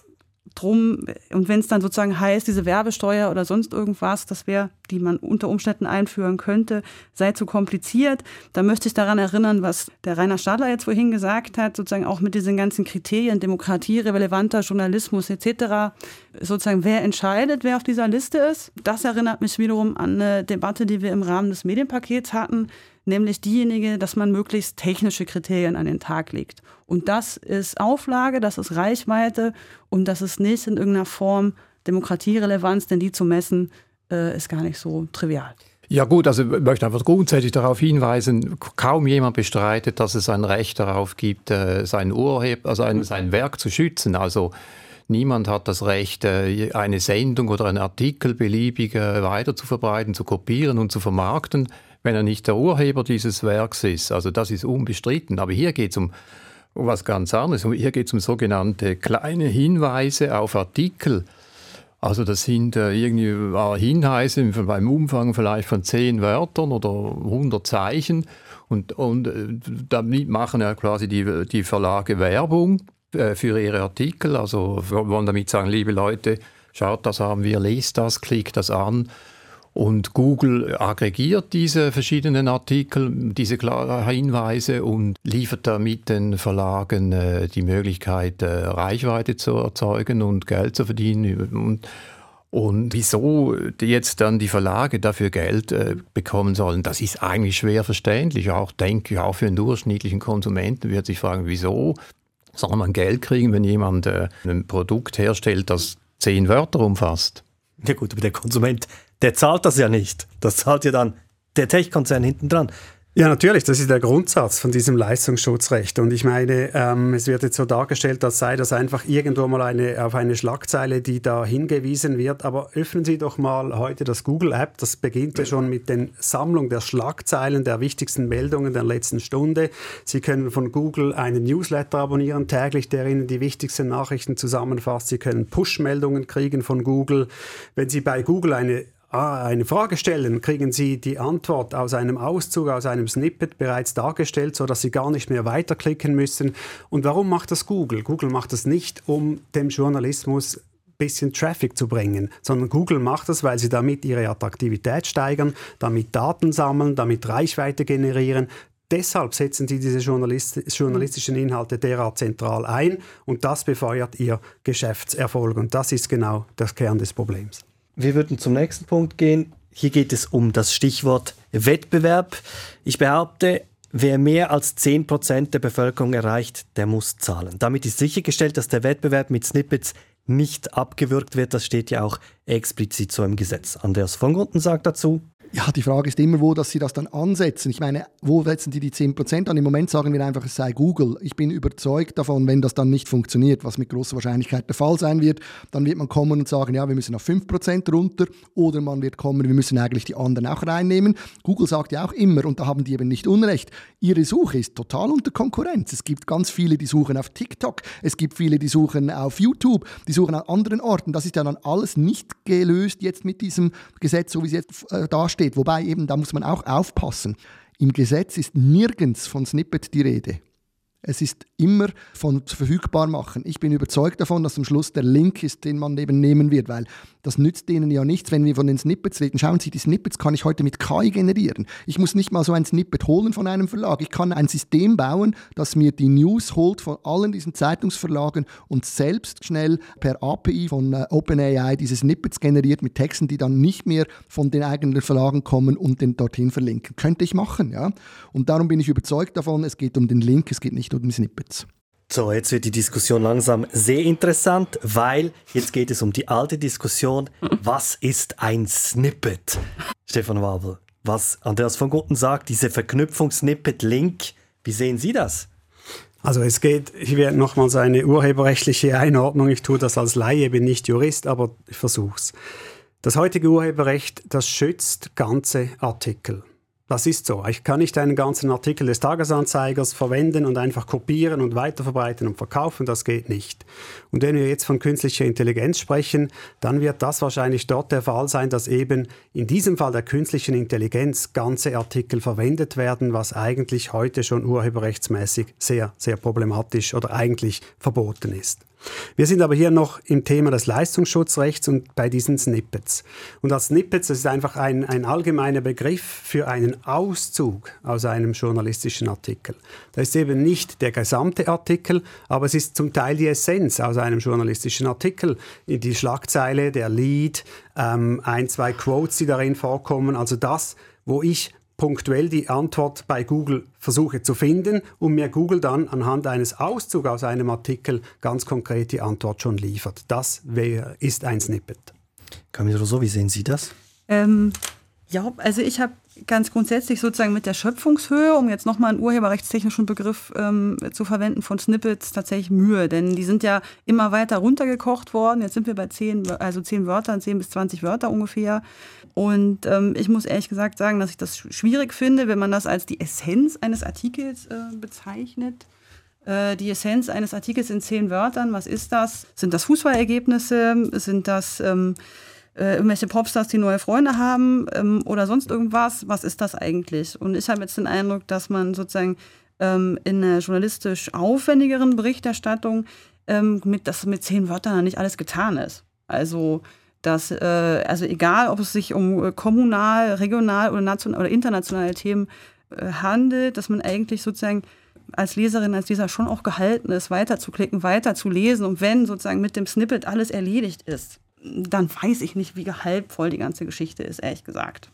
drum, und wenn es dann sozusagen heißt, diese Werbesteuer oder sonst irgendwas, das wäre, die man unter Umständen einführen könnte, sei zu kompliziert, dann möchte ich daran erinnern, was der Rainer Stadler jetzt vorhin gesagt hat, sozusagen auch mit diesen ganzen Kriterien, Demokratie, relevanter Journalismus etc., sozusagen wer entscheidet, wer auf dieser Liste ist. Das erinnert mich wiederum an eine Debatte, die wir im Rahmen des Medienpakets hatten, nämlich diejenige, dass man möglichst technische Kriterien an den Tag legt. Und das ist Auflage, das ist Reichweite und das ist nicht in irgendeiner Form Demokratierelevanz, denn die zu messen, äh, ist gar nicht so trivial. Ja gut, also ich möchte einfach grundsätzlich darauf hinweisen, kaum jemand bestreitet, dass es ein Recht darauf gibt, äh, sein Urheber, also ein, sein Werk zu schützen. Also niemand hat das Recht, äh, eine Sendung oder einen Artikel beliebig äh, weiter zu zu kopieren und zu vermarkten wenn er nicht der Urheber dieses Werks ist. Also das ist unbestritten. Aber hier geht es um, was ganz anderes. Hier geht es um sogenannte kleine Hinweise auf Artikel. Also das sind äh, irgendwie äh, Hinweise beim Umfang vielleicht von zehn Wörtern oder 100 Zeichen. Und, und äh, damit machen ja quasi die, die Verlage Werbung äh, für ihre Artikel. Also wollen damit sagen, liebe Leute, schaut, das haben wir, lest das, klickt das an. Und Google aggregiert diese verschiedenen Artikel, diese Hinweise und liefert damit den Verlagen äh, die Möglichkeit, äh, Reichweite zu erzeugen und Geld zu verdienen. Und, und wieso jetzt dann die Verlage dafür Geld äh, bekommen sollen, das ist eigentlich schwer verständlich. Auch denke ich, auch für einen durchschnittlichen Konsumenten wird sich fragen, wieso soll man Geld kriegen, wenn jemand äh, ein Produkt herstellt, das zehn Wörter umfasst? Ja gut, aber der Konsument, der zahlt das ja nicht. Das zahlt ja dann der Tech-Konzern hinten dran. Ja, natürlich, das ist der Grundsatz von diesem Leistungsschutzrecht. Und ich meine, ähm, es wird jetzt so dargestellt, als sei das einfach irgendwo mal eine, auf eine Schlagzeile, die da hingewiesen wird. Aber öffnen Sie doch mal heute das Google-App. Das beginnt ja schon mit der Sammlung der Schlagzeilen, der wichtigsten Meldungen der letzten Stunde. Sie können von Google einen Newsletter abonnieren, täglich, der Ihnen die wichtigsten Nachrichten zusammenfasst. Sie können Push-Meldungen kriegen von Google. Wenn Sie bei Google eine eine Frage stellen, kriegen Sie die Antwort aus einem Auszug, aus einem Snippet bereits dargestellt, sodass Sie gar nicht mehr weiterklicken müssen. Und warum macht das Google? Google macht das nicht, um dem Journalismus bisschen Traffic zu bringen, sondern Google macht das, weil sie damit ihre Attraktivität steigern, damit Daten sammeln, damit Reichweite generieren. Deshalb setzen sie diese journalistischen Inhalte derart zentral ein und das befeuert ihr Geschäftserfolg. Und das ist genau der Kern des Problems. Wir würden zum nächsten Punkt gehen. Hier geht es um das Stichwort Wettbewerb. Ich behaupte, wer mehr als 10% der Bevölkerung erreicht, der muss zahlen. Damit ist sichergestellt, dass der Wettbewerb mit Snippets nicht abgewürgt wird. Das steht ja auch explizit so im Gesetz. Andreas von Gunden sagt dazu, ja, die Frage ist immer, wo dass sie das dann ansetzen. Ich meine, wo setzen die die 10% an? Im Moment sagen wir einfach, es sei Google. Ich bin überzeugt davon, wenn das dann nicht funktioniert, was mit großer Wahrscheinlichkeit der Fall sein wird, dann wird man kommen und sagen, ja, wir müssen auf 5% runter oder man wird kommen, wir müssen eigentlich die anderen auch reinnehmen. Google sagt ja auch immer, und da haben die eben nicht Unrecht, ihre Suche ist total unter Konkurrenz. Es gibt ganz viele, die suchen auf TikTok, es gibt viele, die suchen auf YouTube, die suchen an anderen Orten. Das ist ja dann alles nicht gelöst jetzt mit diesem Gesetz, so wie es jetzt äh, da steht. Wobei eben, da muss man auch aufpassen. Im Gesetz ist nirgends von Snippet die Rede. Es ist immer von verfügbar machen. Ich bin überzeugt davon, dass am Schluss der Link ist, den man eben nehmen wird, weil das nützt denen ja nichts, wenn wir von den Snippets reden. Schauen Sie, die Snippets kann ich heute mit KI generieren. Ich muss nicht mal so ein Snippet holen von einem Verlag. Ich kann ein System bauen, das mir die News holt von allen diesen Zeitungsverlagen und selbst schnell per API von äh, OpenAI diese Snippets generiert mit Texten, die dann nicht mehr von den eigenen Verlagen kommen und den dorthin verlinken. Könnte ich machen, ja. Und darum bin ich überzeugt davon, es geht um den Link, es geht nicht um die Snippets. So, jetzt wird die Diskussion langsam sehr interessant, weil jetzt geht es um die alte Diskussion, was ist ein Snippet? Stefan Wabel, was Andreas von Gutten sagt, diese Verknüpfung Snippet-Link, wie sehen Sie das? Also es geht, hier nochmals eine urheberrechtliche Einordnung. Ich tue das als Laie, bin nicht Jurist, aber ich versuche es. Das heutige Urheberrecht, das schützt ganze Artikel. Das ist so. Ich kann nicht einen ganzen Artikel des Tagesanzeigers verwenden und einfach kopieren und weiterverbreiten und verkaufen. Das geht nicht. Und wenn wir jetzt von künstlicher Intelligenz sprechen, dann wird das wahrscheinlich dort der Fall sein, dass eben in diesem Fall der künstlichen Intelligenz ganze Artikel verwendet werden, was eigentlich heute schon urheberrechtsmäßig sehr, sehr problematisch oder eigentlich verboten ist. Wir sind aber hier noch im Thema des Leistungsschutzrechts und bei diesen Snippets. Und als Snippets, das ist einfach ein, ein allgemeiner Begriff für einen Auszug aus einem journalistischen Artikel. Das ist eben nicht der gesamte Artikel, aber es ist zum Teil die Essenz aus einem journalistischen Artikel. Die Schlagzeile, der Lead, ähm, ein, zwei Quotes, die darin vorkommen. Also das, wo ich punktuell die Antwort bei Google versuche zu finden und mir Google dann anhand eines Auszugs aus einem Artikel ganz konkret die Antwort schon liefert. Das wär, ist ein Snippet. Camille Rousseau, wie sehen Sie das? Ähm, ja, also ich habe ganz grundsätzlich sozusagen mit der Schöpfungshöhe, um jetzt nochmal einen urheberrechtstechnischen Begriff ähm, zu verwenden von Snippets, tatsächlich Mühe. Denn die sind ja immer weiter runtergekocht worden. Jetzt sind wir bei zehn, also zehn Wörtern, zehn bis zwanzig Wörter ungefähr. Und ähm, ich muss ehrlich gesagt sagen, dass ich das schwierig finde, wenn man das als die Essenz eines Artikels äh, bezeichnet. Äh, die Essenz eines Artikels in zehn Wörtern, was ist das? Sind das Fußballergebnisse? Sind das ähm, äh, irgendwelche Popstars, die neue Freunde haben ähm, oder sonst irgendwas? Was ist das eigentlich? Und ich habe jetzt den Eindruck, dass man sozusagen ähm, in einer journalistisch aufwendigeren Berichterstattung ähm, mit, dass mit zehn Wörtern nicht alles getan ist. Also dass, äh, also egal, ob es sich um äh, kommunal, regional oder, national, oder internationale Themen äh, handelt, dass man eigentlich sozusagen als Leserin, als Leser schon auch gehalten ist, weiterzuklicken, weiterzulesen. Und wenn sozusagen mit dem Snippet alles erledigt ist, dann weiß ich nicht, wie gehaltvoll die ganze Geschichte ist, ehrlich gesagt.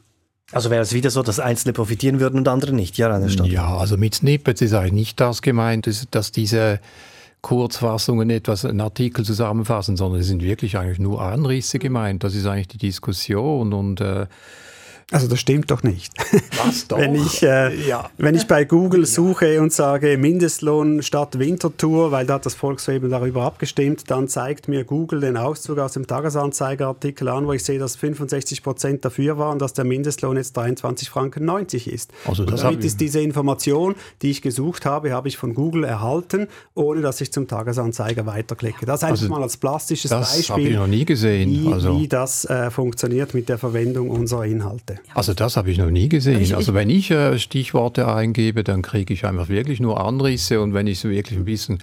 Also wäre es wieder so, dass Einzelne profitieren würden und andere nicht, ja, Rainer Stadt? Ja, also mit Snippets ist eigentlich nicht das gemeint, dass diese Kurzfassungen etwas, einen Artikel zusammenfassen, sondern es sind wirklich eigentlich nur Anrisse gemeint. Das ist eigentlich die Diskussion und äh, also das stimmt doch nicht. Was doch? wenn, ich, äh, ja. wenn ich bei Google suche und sage Mindestlohn statt Wintertour, weil da hat das Volkswagen darüber abgestimmt, dann zeigt mir Google den Auszug aus dem Tagesanzeigerartikel an, wo ich sehe, dass 65 Prozent dafür waren, dass der Mindestlohn jetzt 23 Franken 90 ist. Also das damit ist diese Information, die ich gesucht habe, habe ich von Google erhalten, ohne dass ich zum Tagesanzeiger weiterklicke. Das einfach also mal als plastisches das Beispiel. Das habe ich noch nie gesehen. Wie, also. wie das äh, funktioniert mit der Verwendung unserer Inhalte. Stichworte. Also das habe ich noch nie gesehen. Ich, also wenn ich äh, Stichworte eingebe, dann kriege ich einfach wirklich nur Anrisse und wenn ich so wirklich ein bisschen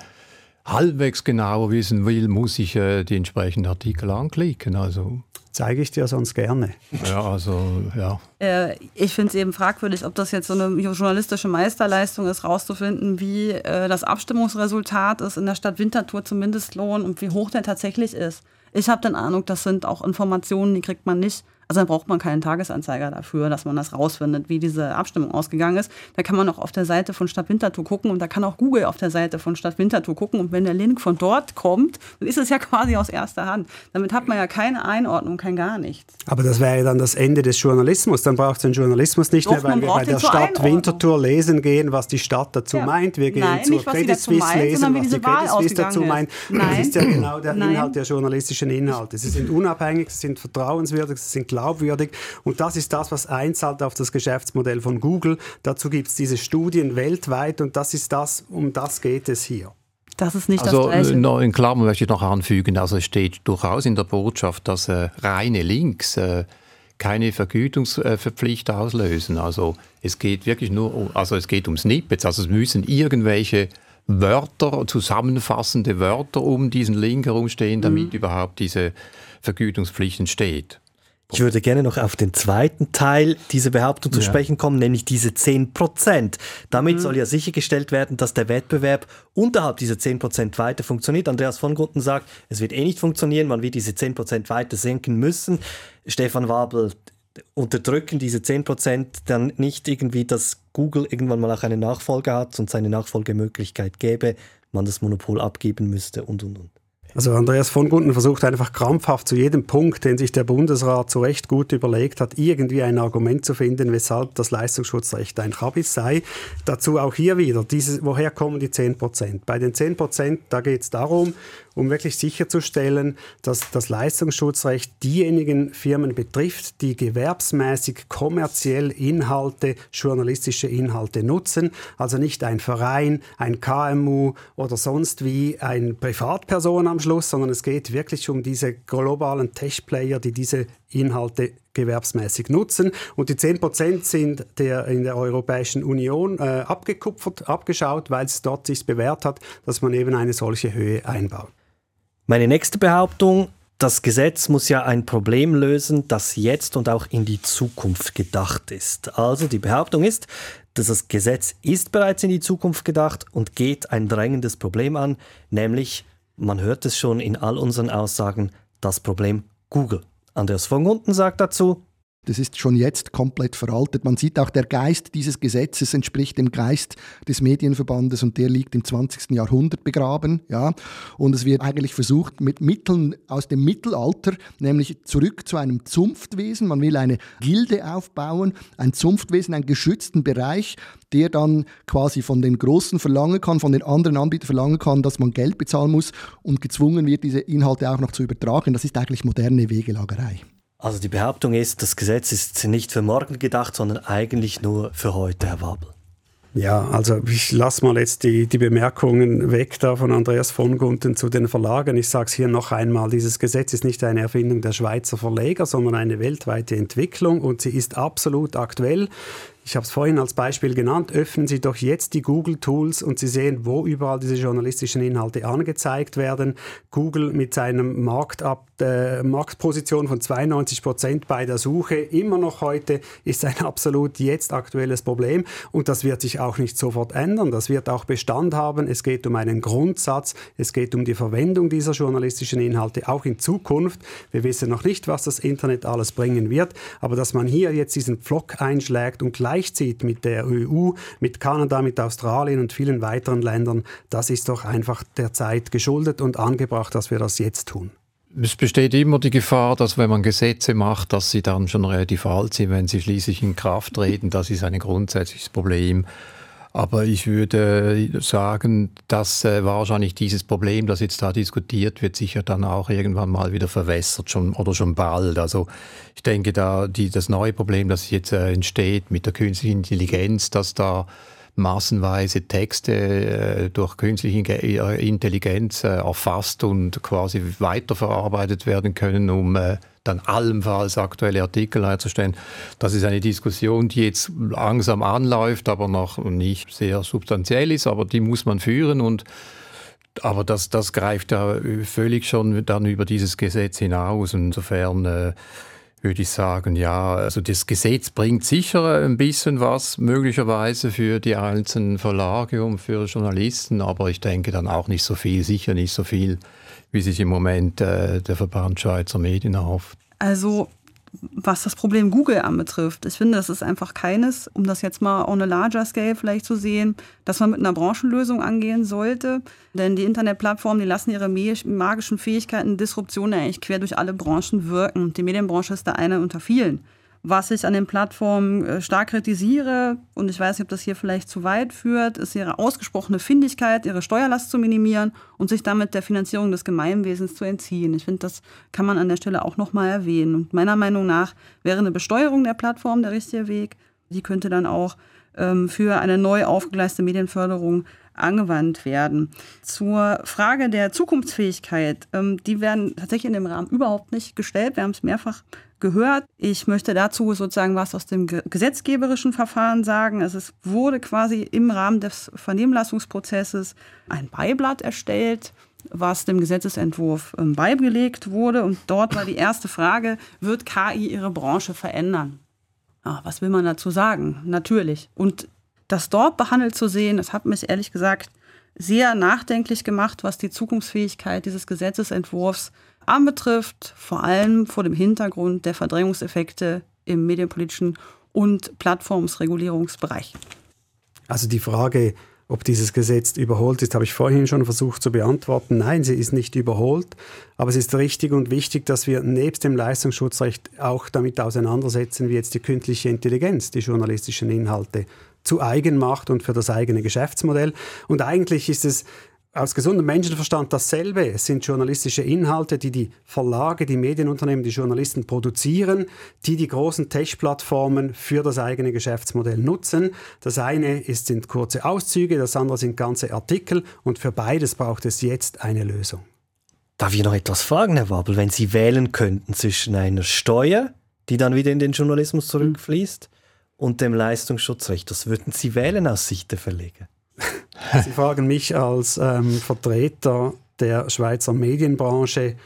halbwegs genauer wissen will, muss ich äh, die entsprechenden Artikel anklicken. Also zeige ich dir sonst gerne. Ja, also ja. Äh, ich finde es eben fragwürdig, ob das jetzt so eine journalistische Meisterleistung ist, rauszufinden, wie äh, das Abstimmungsresultat ist in der Stadt Winterthur zum Mindestlohn und wie hoch der tatsächlich ist. Ich habe den Eindruck, das sind auch Informationen, die kriegt man nicht also dann braucht man keinen Tagesanzeiger dafür, dass man das rausfindet, wie diese Abstimmung ausgegangen ist. Da kann man auch auf der Seite von Stadt Winterthur gucken und da kann auch Google auf der Seite von Stadt Winterthur gucken. Und wenn der Link von dort kommt, dann ist es ja quasi aus erster Hand. Damit hat man ja keine Einordnung, kein gar nichts. Aber das wäre ja dann das Ende des Journalismus. Dann braucht es den Journalismus nicht Doch, mehr, weil wir bei der Stadt Winterthur lesen gehen, was die Stadt dazu ja. meint. Wir gehen Nein, zur Credit Suisse lesen, was die Credit Suisse dazu meint. Nein. Das ist ja genau der Nein. Inhalt der journalistischen Inhalte. Sie sind unabhängig, sie sind vertrauenswürdig, sie sind glaubwürdig und das ist das, was einzahlt auf das Geschäftsmodell von Google. Dazu gibt es diese Studien weltweit und das ist das, um das geht es hier. Das ist nicht also, das Gleiche. In Klammern möchte ich noch anfügen, also es steht durchaus in der Botschaft, dass äh, reine Links äh, keine Vergütungspflicht äh, auslösen. Also es geht wirklich nur um, also es geht um Snippets, also es müssen irgendwelche Wörter, zusammenfassende Wörter um diesen Link herumstehen, damit mhm. überhaupt diese Vergütungspflicht entsteht. Ich würde gerne noch auf den zweiten Teil dieser Behauptung zu ja. sprechen kommen, nämlich diese 10 Prozent. Damit mhm. soll ja sichergestellt werden, dass der Wettbewerb unterhalb dieser 10 Prozent weiter funktioniert. Andreas von Gutten sagt, es wird eh nicht funktionieren, man wird diese 10 Prozent weiter senken müssen. Stefan Wabel, unterdrücken diese 10 Prozent dann nicht irgendwie, dass Google irgendwann mal auch eine Nachfolge hat und seine Nachfolgemöglichkeit gäbe, man das Monopol abgeben müsste und und und. Also Andreas von Gunten versucht einfach krampfhaft zu jedem Punkt, den sich der Bundesrat zu Recht gut überlegt hat, irgendwie ein Argument zu finden, weshalb das Leistungsschutzrecht ein Chabis sei. Dazu auch hier wieder, diese, woher kommen die 10 Prozent? Bei den 10 Prozent, da geht es darum, um wirklich sicherzustellen, dass das Leistungsschutzrecht diejenigen Firmen betrifft, die gewerbsmäßig kommerziell Inhalte, journalistische Inhalte nutzen. Also nicht ein Verein, ein KMU oder sonst wie eine Privatperson am Schluss, sondern es geht wirklich um diese globalen Tech-Player, die diese Inhalte gewerbsmäßig nutzen. Und die 10% sind der, in der Europäischen Union äh, abgekupfert, abgeschaut, weil es dort sich bewährt hat, dass man eben eine solche Höhe einbaut. Meine nächste Behauptung, das Gesetz muss ja ein Problem lösen, das jetzt und auch in die Zukunft gedacht ist. Also die Behauptung ist, dass das Gesetz ist bereits in die Zukunft gedacht und geht ein drängendes Problem an, nämlich, man hört es schon in all unseren Aussagen, das Problem Google. Andreas von Gunten sagt dazu, das ist schon jetzt komplett veraltet. Man sieht auch, der Geist dieses Gesetzes entspricht dem Geist des Medienverbandes und der liegt im 20. Jahrhundert begraben. Ja? Und es wird eigentlich versucht, mit Mitteln aus dem Mittelalter, nämlich zurück zu einem Zunftwesen. Man will eine Gilde aufbauen, ein Zunftwesen, einen geschützten Bereich, der dann quasi von den Großen verlangen kann, von den anderen Anbietern verlangen kann, dass man Geld bezahlen muss und gezwungen wird, diese Inhalte auch noch zu übertragen. Das ist eigentlich moderne Wegelagerei. Also die Behauptung ist, das Gesetz ist nicht für morgen gedacht, sondern eigentlich nur für heute, Herr Wabel. Ja, also ich lasse mal jetzt die, die Bemerkungen weg da von Andreas von Gunten zu den Verlagen. Ich sage es hier noch einmal, dieses Gesetz ist nicht eine Erfindung der Schweizer Verleger, sondern eine weltweite Entwicklung und sie ist absolut aktuell. Ich habe es vorhin als Beispiel genannt. Öffnen Sie doch jetzt die Google-Tools und Sie sehen, wo überall diese journalistischen Inhalte angezeigt werden. Google mit seinem Marktab äh, Marktposition von 92 Prozent bei der Suche immer noch heute ist ein absolut jetzt aktuelles Problem und das wird sich auch nicht sofort ändern. Das wird auch Bestand haben. Es geht um einen Grundsatz. Es geht um die Verwendung dieser journalistischen Inhalte auch in Zukunft. Wir wissen noch nicht, was das Internet alles bringen wird, aber dass man hier jetzt diesen Pflock einschlägt und gleichzieht mit der EU, mit Kanada, mit Australien und vielen weiteren Ländern, das ist doch einfach der Zeit geschuldet und angebracht, dass wir das jetzt tun. Es besteht immer die Gefahr, dass wenn man Gesetze macht, dass sie dann schon relativ alt sind, wenn sie schließlich in Kraft treten. Das ist ein grundsätzliches Problem. Aber ich würde sagen, dass äh, wahrscheinlich dieses Problem, das jetzt da diskutiert wird, sicher dann auch irgendwann mal wieder verwässert schon, oder schon bald. Also ich denke, da die, das neue Problem, das jetzt äh, entsteht mit der künstlichen Intelligenz, dass da massenweise Texte äh, durch künstliche Intelligenz erfasst und quasi weiterverarbeitet werden können, um dann allenfalls aktuelle Artikel herzustellen. Das ist eine Diskussion, die jetzt langsam anläuft, aber noch nicht sehr substanziell ist, aber die muss man führen und aber das, das greift ja völlig schon dann über dieses Gesetz hinaus. Insofern äh, würde ich sagen, ja, also das Gesetz bringt sicher ein bisschen was, möglicherweise für die einzelnen Verlage und für Journalisten, aber ich denke dann auch nicht so viel, sicher nicht so viel, wie sich im Moment äh, der Verband Schweizer Medien erhofft? Also was das Problem Google anbetrifft. Ich finde, das ist einfach keines, um das jetzt mal on a larger scale vielleicht zu sehen, dass man mit einer Branchenlösung angehen sollte. Denn die Internetplattformen, die lassen ihre magischen Fähigkeiten, Disruptionen eigentlich quer durch alle Branchen wirken. Die Medienbranche ist da eine unter vielen. Was ich an den Plattformen äh, stark kritisiere, und ich weiß nicht, ob das hier vielleicht zu weit führt, ist ihre ausgesprochene Findigkeit, ihre Steuerlast zu minimieren und sich damit der Finanzierung des Gemeinwesens zu entziehen. Ich finde, das kann man an der Stelle auch nochmal erwähnen. Und meiner Meinung nach wäre eine Besteuerung der Plattform der richtige Weg. Die könnte dann auch ähm, für eine neu aufgegleiste Medienförderung angewandt werden. Zur Frage der Zukunftsfähigkeit, ähm, die werden tatsächlich in dem Rahmen überhaupt nicht gestellt. Wir haben es mehrfach gehört. Ich möchte dazu sozusagen was aus dem gesetzgeberischen Verfahren sagen. Also es wurde quasi im Rahmen des Vernehmlassungsprozesses ein Beiblatt erstellt, was dem Gesetzesentwurf ähm, beigelegt wurde. Und dort war die erste Frage, wird KI ihre Branche verändern? Ah, was will man dazu sagen? Natürlich. Und das dort behandelt zu sehen, das hat mich ehrlich gesagt sehr nachdenklich gemacht, was die Zukunftsfähigkeit dieses Gesetzesentwurfs anbetrifft, vor allem vor dem Hintergrund der Verdrängungseffekte im medienpolitischen und Plattformsregulierungsbereich. Also die Frage, ob dieses Gesetz überholt ist, habe ich vorhin schon versucht zu beantworten. Nein, sie ist nicht überholt, aber es ist richtig und wichtig, dass wir nebst dem Leistungsschutzrecht auch damit auseinandersetzen, wie jetzt die künstliche Intelligenz die journalistischen Inhalte zu eigen macht und für das eigene Geschäftsmodell. Und eigentlich ist es aus gesundem Menschenverstand dasselbe. Es sind journalistische Inhalte, die die Verlage, die Medienunternehmen, die Journalisten produzieren, die die großen Tech-Plattformen für das eigene Geschäftsmodell nutzen. Das eine ist, sind kurze Auszüge, das andere sind ganze Artikel und für beides braucht es jetzt eine Lösung. Darf ich noch etwas fragen, Herr Wabel? Wenn Sie wählen könnten zwischen einer Steuer, die dann wieder in den Journalismus zurückfließt, und dem Leistungsschutzrecht, das würden Sie wählen aus Sicht der Verleger? Sie fragen mich als ähm, Vertreter der Schweizer Medienbranche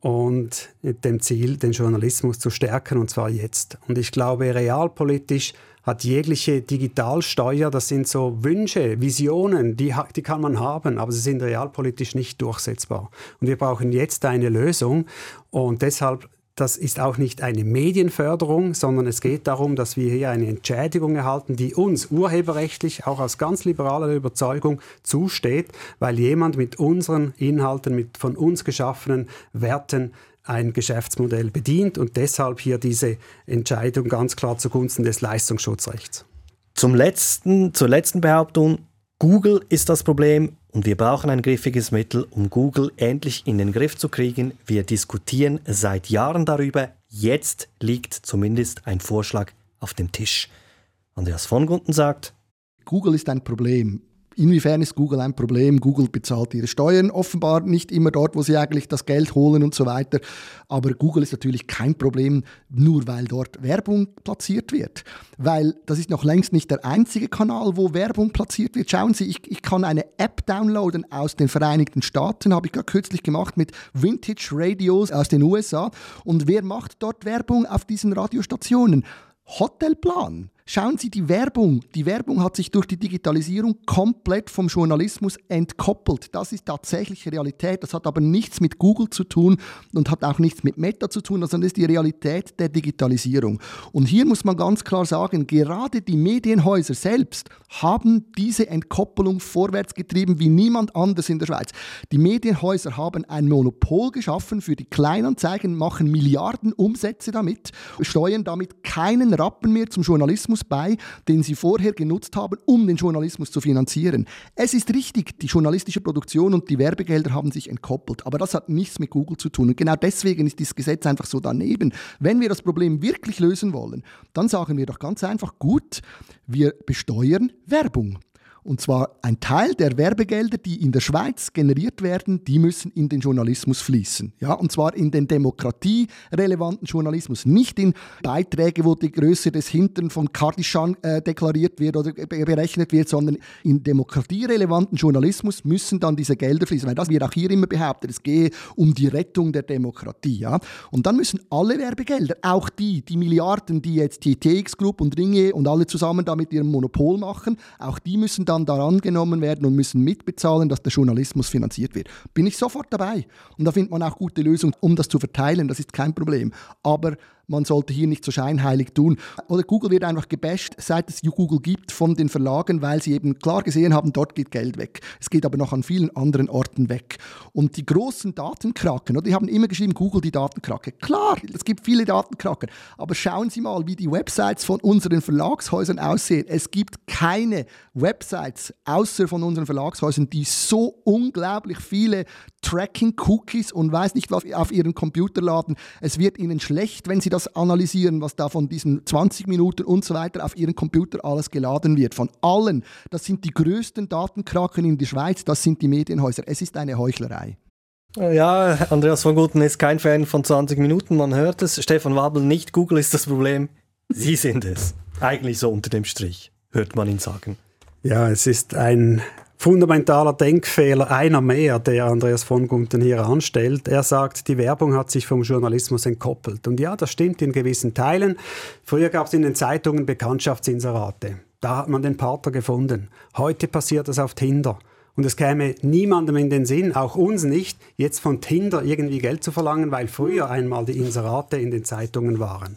und mit dem Ziel, den Journalismus zu stärken, und zwar jetzt. Und ich glaube, realpolitisch hat jegliche Digitalsteuer, das sind so Wünsche, Visionen, die, die kann man haben, aber sie sind realpolitisch nicht durchsetzbar. Und wir brauchen jetzt eine Lösung. Und deshalb das ist auch nicht eine Medienförderung, sondern es geht darum, dass wir hier eine Entschädigung erhalten, die uns urheberrechtlich auch aus ganz liberaler Überzeugung zusteht, weil jemand mit unseren Inhalten, mit von uns geschaffenen Werten ein Geschäftsmodell bedient und deshalb hier diese Entscheidung ganz klar zugunsten des Leistungsschutzrechts. Zum letzten, zur letzten Behauptung, Google ist das Problem und wir brauchen ein griffiges Mittel, um Google endlich in den Griff zu kriegen. Wir diskutieren seit Jahren darüber. Jetzt liegt zumindest ein Vorschlag auf dem Tisch. Andreas von Gunten sagt, Google ist ein Problem Inwiefern ist Google ein Problem? Google bezahlt ihre Steuern offenbar nicht immer dort, wo sie eigentlich das Geld holen und so weiter. Aber Google ist natürlich kein Problem, nur weil dort Werbung platziert wird. Weil das ist noch längst nicht der einzige Kanal, wo Werbung platziert wird. Schauen Sie, ich, ich kann eine App downloaden aus den Vereinigten Staaten, habe ich gerade kürzlich gemacht mit Vintage Radios aus den USA. Und wer macht dort Werbung auf diesen Radiostationen? Hotelplan. Schauen Sie die Werbung. Die Werbung hat sich durch die Digitalisierung komplett vom Journalismus entkoppelt. Das ist tatsächlich Realität. Das hat aber nichts mit Google zu tun und hat auch nichts mit Meta zu tun, sondern ist die Realität der Digitalisierung. Und hier muss man ganz klar sagen, gerade die Medienhäuser selbst haben diese Entkoppelung vorwärts getrieben wie niemand anders in der Schweiz. Die Medienhäuser haben ein Monopol geschaffen für die Kleinanzeigen, machen Milliarden Umsätze damit, steuern damit keinen Rappen mehr zum Journalismus Journalismus bei, den sie vorher genutzt haben, um den Journalismus zu finanzieren. Es ist richtig, die journalistische Produktion und die Werbegelder haben sich entkoppelt, aber das hat nichts mit Google zu tun. Und genau deswegen ist dieses Gesetz einfach so daneben. Wenn wir das Problem wirklich lösen wollen, dann sagen wir doch ganz einfach, gut, wir besteuern Werbung. Und zwar ein Teil der Werbegelder, die in der Schweiz generiert werden, die müssen in den Journalismus fließen. Ja, und zwar in den demokratierelevanten Journalismus, nicht in Beiträge, wo die Größe des Hintern von Kardashian äh, deklariert wird oder berechnet wird, sondern in demokratierelevanten Journalismus müssen dann diese Gelder fließen. Weil das wird auch hier immer behauptet, es gehe um die Rettung der Demokratie. Ja? Und dann müssen alle Werbegelder, auch die, die Milliarden, die jetzt die TX Group und Ringe und alle zusammen da mit ihrem Monopol machen, auch die müssen dann dann daran genommen werden und müssen mitbezahlen, dass der Journalismus finanziert wird. Bin ich sofort dabei. Und da findet man auch gute Lösungen, um das zu verteilen. Das ist kein Problem. Aber man sollte hier nicht so scheinheilig tun. Oder Google wird einfach gebasht, seit es Google gibt von den Verlagen, weil sie eben klar gesehen haben, dort geht Geld weg. Es geht aber noch an vielen anderen Orten weg. Und die großen Datenkraken, oder die haben immer geschrieben, Google die Datenkrake. Klar, es gibt viele Datenkraken, aber schauen Sie mal, wie die Websites von unseren Verlagshäusern aussehen. Es gibt keine Websites außer von unseren Verlagshäusern, die so unglaublich viele Tracking-Cookies und weiß nicht was auf ihren Computer laden. Es wird ihnen schlecht, wenn sie das analysieren, was da von diesen 20 Minuten und so weiter auf ihren Computer alles geladen wird. Von allen. Das sind die größten Datenkraken in der Schweiz, das sind die Medienhäuser. Es ist eine Heuchlerei. Ja, Andreas von Guten ist kein Fan von 20 Minuten, man hört es. Stefan Wabel nicht, Google ist das Problem. Sie sind es. Eigentlich so unter dem Strich, hört man ihn sagen. Ja, es ist ein fundamentaler Denkfehler, einer mehr, der Andreas von Gunten hier anstellt. Er sagt, die Werbung hat sich vom Journalismus entkoppelt. Und ja, das stimmt in gewissen Teilen. Früher gab es in den Zeitungen Bekanntschaftsinserate. Da hat man den Partner gefunden. Heute passiert das auf Tinder. Und es käme niemandem in den Sinn, auch uns nicht, jetzt von Tinder irgendwie Geld zu verlangen, weil früher einmal die Inserate in den Zeitungen waren.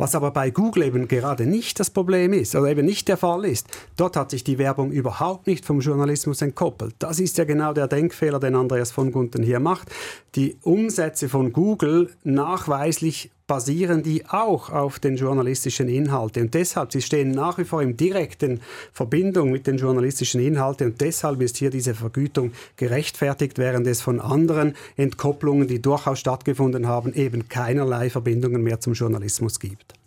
Was aber bei Google eben gerade nicht das Problem ist oder eben nicht der Fall ist, dort hat sich die Werbung überhaupt nicht vom Journalismus entkoppelt. Das ist ja genau der Denkfehler, den Andreas von Gunten hier macht. Die Umsätze von Google nachweislich basieren die auch auf den journalistischen Inhalten. Und deshalb, sie stehen nach wie vor in direkten Verbindung mit den journalistischen Inhalten. Und deshalb ist hier diese Vergütung gerechtfertigt, während es von anderen Entkopplungen, die durchaus stattgefunden haben, eben keinerlei Verbindungen mehr zum Journalismus gibt.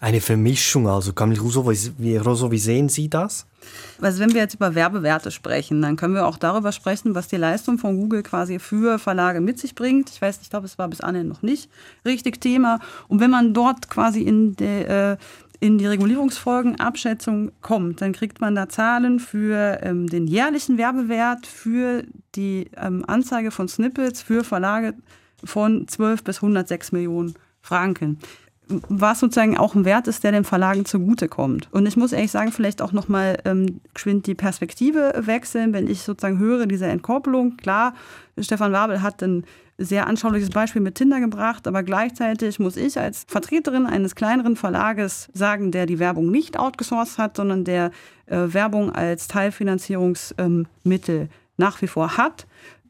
Eine Vermischung also. Kamil Russo, wie, sehen Sie das? Also wenn wir jetzt über Werbewerte sprechen, dann können wir auch darüber sprechen, was die Leistung von Google quasi für Verlage mit sich bringt. Ich weiß, ich glaube, es war bis anhin noch nicht richtig Thema. Und wenn man dort quasi in der äh, in die Regulierungsfolgenabschätzung kommt, dann kriegt man da Zahlen für ähm, den jährlichen Werbewert, für die ähm, Anzeige von Snippets, für Verlage von 12 bis 106 Millionen Franken was sozusagen auch ein Wert ist, der den Verlagen zugutekommt. Und ich muss ehrlich sagen, vielleicht auch nochmal ähm, geschwind die Perspektive wechseln, wenn ich sozusagen höre, diese Entkopplung. Klar, Stefan Wabel hat ein sehr anschauliches Beispiel mit Tinder gebracht, aber gleichzeitig muss ich als Vertreterin eines kleineren Verlages sagen, der die Werbung nicht outgesourced hat, sondern der äh, Werbung als Teilfinanzierungsmittel ähm, nach wie vor hat,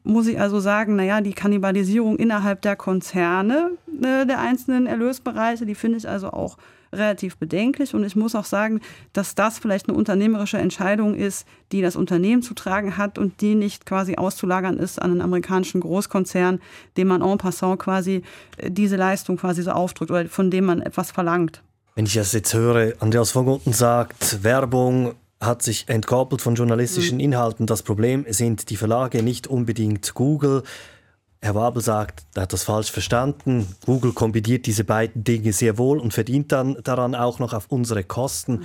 muss ich also sagen, naja, die Kannibalisierung innerhalb der Konzerne äh, der einzelnen Erlösbereiche, die finde ich also auch relativ bedenklich. Und ich muss auch sagen, dass das vielleicht eine unternehmerische Entscheidung ist, die das Unternehmen zu tragen hat und die nicht quasi auszulagern ist an einen amerikanischen Großkonzern, dem man en passant quasi äh, diese Leistung quasi so aufdrückt oder von dem man etwas verlangt. Wenn ich das jetzt höre, Andreas von Gunten sagt, Werbung hat sich entkoppelt von journalistischen mhm. Inhalten. Das Problem sind die Verlage, nicht unbedingt Google. Herr Wabel sagt, er hat das falsch verstanden. Google kombiniert diese beiden Dinge sehr wohl und verdient dann daran auch noch auf unsere Kosten.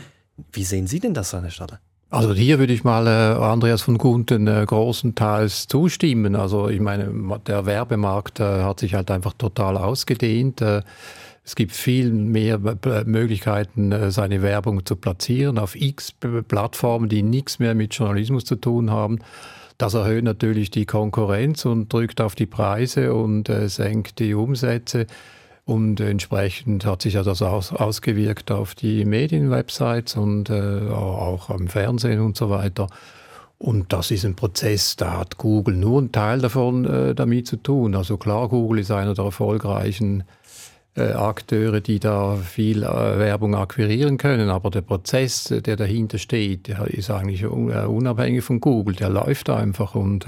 Wie sehen Sie denn das an der Stelle? Also hier würde ich mal äh, Andreas von Gunten äh, großenteils zustimmen. Also ich meine, der Werbemarkt äh, hat sich halt einfach total ausgedehnt. Äh, es gibt viel mehr Möglichkeiten, äh, seine Werbung zu platzieren auf x Plattformen, die nichts mehr mit Journalismus zu tun haben. Das erhöht natürlich die Konkurrenz und drückt auf die Preise und äh, senkt die Umsätze. Und entsprechend hat sich ja das aus, ausgewirkt auf die Medienwebsites und äh, auch am Fernsehen und so weiter. Und das ist ein Prozess, da hat Google nur einen Teil davon äh, damit zu tun. Also klar, Google ist einer der erfolgreichen äh, Akteure, die da viel äh, Werbung akquirieren können. Aber der Prozess, äh, der dahinter steht, der ist eigentlich unabhängig von Google. Der läuft einfach und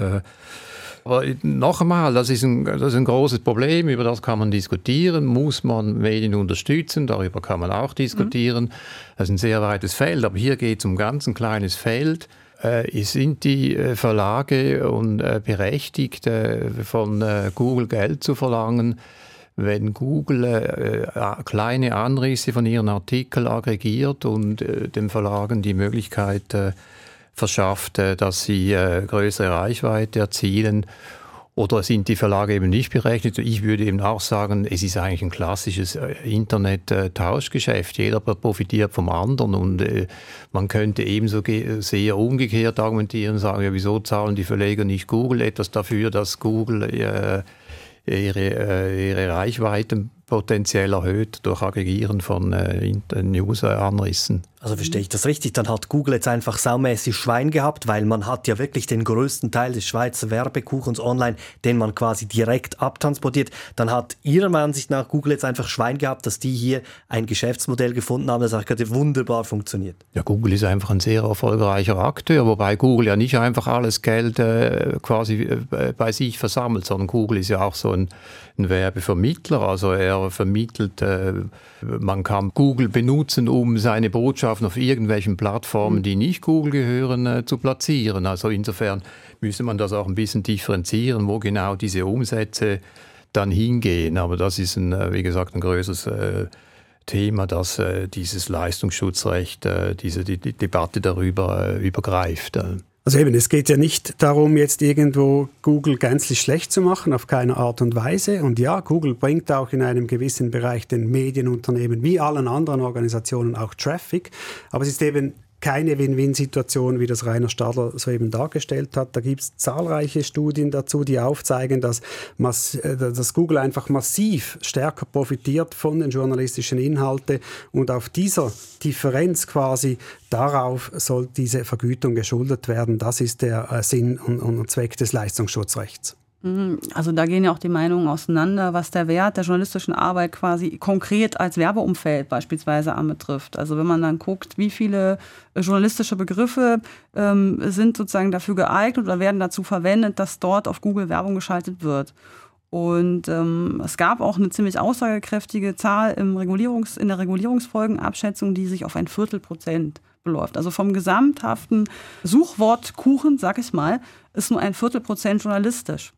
aber noch einmal, das ist, ein, das ist ein großes Problem, über das kann man diskutieren. Muss man Medien unterstützen? Darüber kann man auch diskutieren. Mhm. Das ist ein sehr weites Feld, aber hier geht es um ganz ein kleines Feld. Äh, sind die Verlage und, äh, berechtigt, äh, von Google Geld zu verlangen? Wenn Google äh, kleine Anrisse von ihren Artikeln aggregiert und äh, den Verlagen die Möglichkeit äh, verschafft, äh, dass sie äh, größere Reichweite erzielen. Oder sind die Verlage eben nicht berechnet? Ich würde eben auch sagen, es ist eigentlich ein klassisches äh, Internet-Tauschgeschäft. Jeder profitiert vom anderen und man könnte ebenso sehr umgekehrt argumentieren und sagen, ja, wieso zahlen die Verleger nicht Google etwas dafür, dass Google ihre, ihre Reichweiten potenziell erhöht durch Aggregieren von äh, News-Anrissen. Also verstehe ich das richtig? Dann hat Google jetzt einfach saumäßig Schwein gehabt, weil man hat ja wirklich den größten Teil des Schweizer Werbekuchens online, den man quasi direkt abtransportiert. Dann hat Ihrer Ansicht nach Google jetzt einfach Schwein gehabt, dass die hier ein Geschäftsmodell gefunden haben, das auch gerade wunderbar funktioniert. Ja, Google ist einfach ein sehr erfolgreicher Akteur, wobei Google ja nicht einfach alles Geld äh, quasi äh, bei sich versammelt, sondern Google ist ja auch so ein, ein Werbevermittler. Also er vermittelt, äh, man kann Google benutzen, um seine Botschaft Botschaften auf irgendwelchen Plattformen, die nicht Google gehören, äh, zu platzieren. Also insofern müsste man das auch ein bisschen differenzieren, wo genau diese Umsätze dann hingehen. Aber das ist, ein, äh, wie gesagt, ein größeres äh, Thema, dass äh, dieses Leistungsschutzrecht, äh, diese die, die Debatte darüber übergreift. Also eben, es geht ja nicht darum, jetzt irgendwo Google gänzlich schlecht zu machen, auf keine Art und Weise. Und ja, Google bringt auch in einem gewissen Bereich den Medienunternehmen wie allen anderen Organisationen auch Traffic. Aber es ist eben keine Win-Win-Situation, wie das Rainer Stadler soeben dargestellt hat. Da gibt es zahlreiche Studien dazu, die aufzeigen, dass, äh, dass, Google einfach massiv stärker profitiert von den journalistischen Inhalten und auf dieser Differenz quasi darauf soll diese Vergütung geschuldet werden. Das ist der äh, Sinn und, und Zweck des Leistungsschutzrechts. Mhm. Also da gehen ja auch die Meinungen auseinander, was der Wert der journalistischen Arbeit quasi konkret als Werbeumfeld beispielsweise anbetrifft. Also wenn man dann guckt, wie viele äh, journalistische Begriffe ähm, sind sozusagen dafür geeignet oder werden dazu verwendet, dass dort auf Google Werbung geschaltet wird. Und ähm, es gab auch eine ziemlich aussagekräftige Zahl im Regulierungs-, in der Regulierungsfolgenabschätzung, die sich auf ein Viertelprozent beläuft. Also vom gesamthaften Suchwortkuchen, sag ich mal, ist nur ein Viertelprozent journalistisch.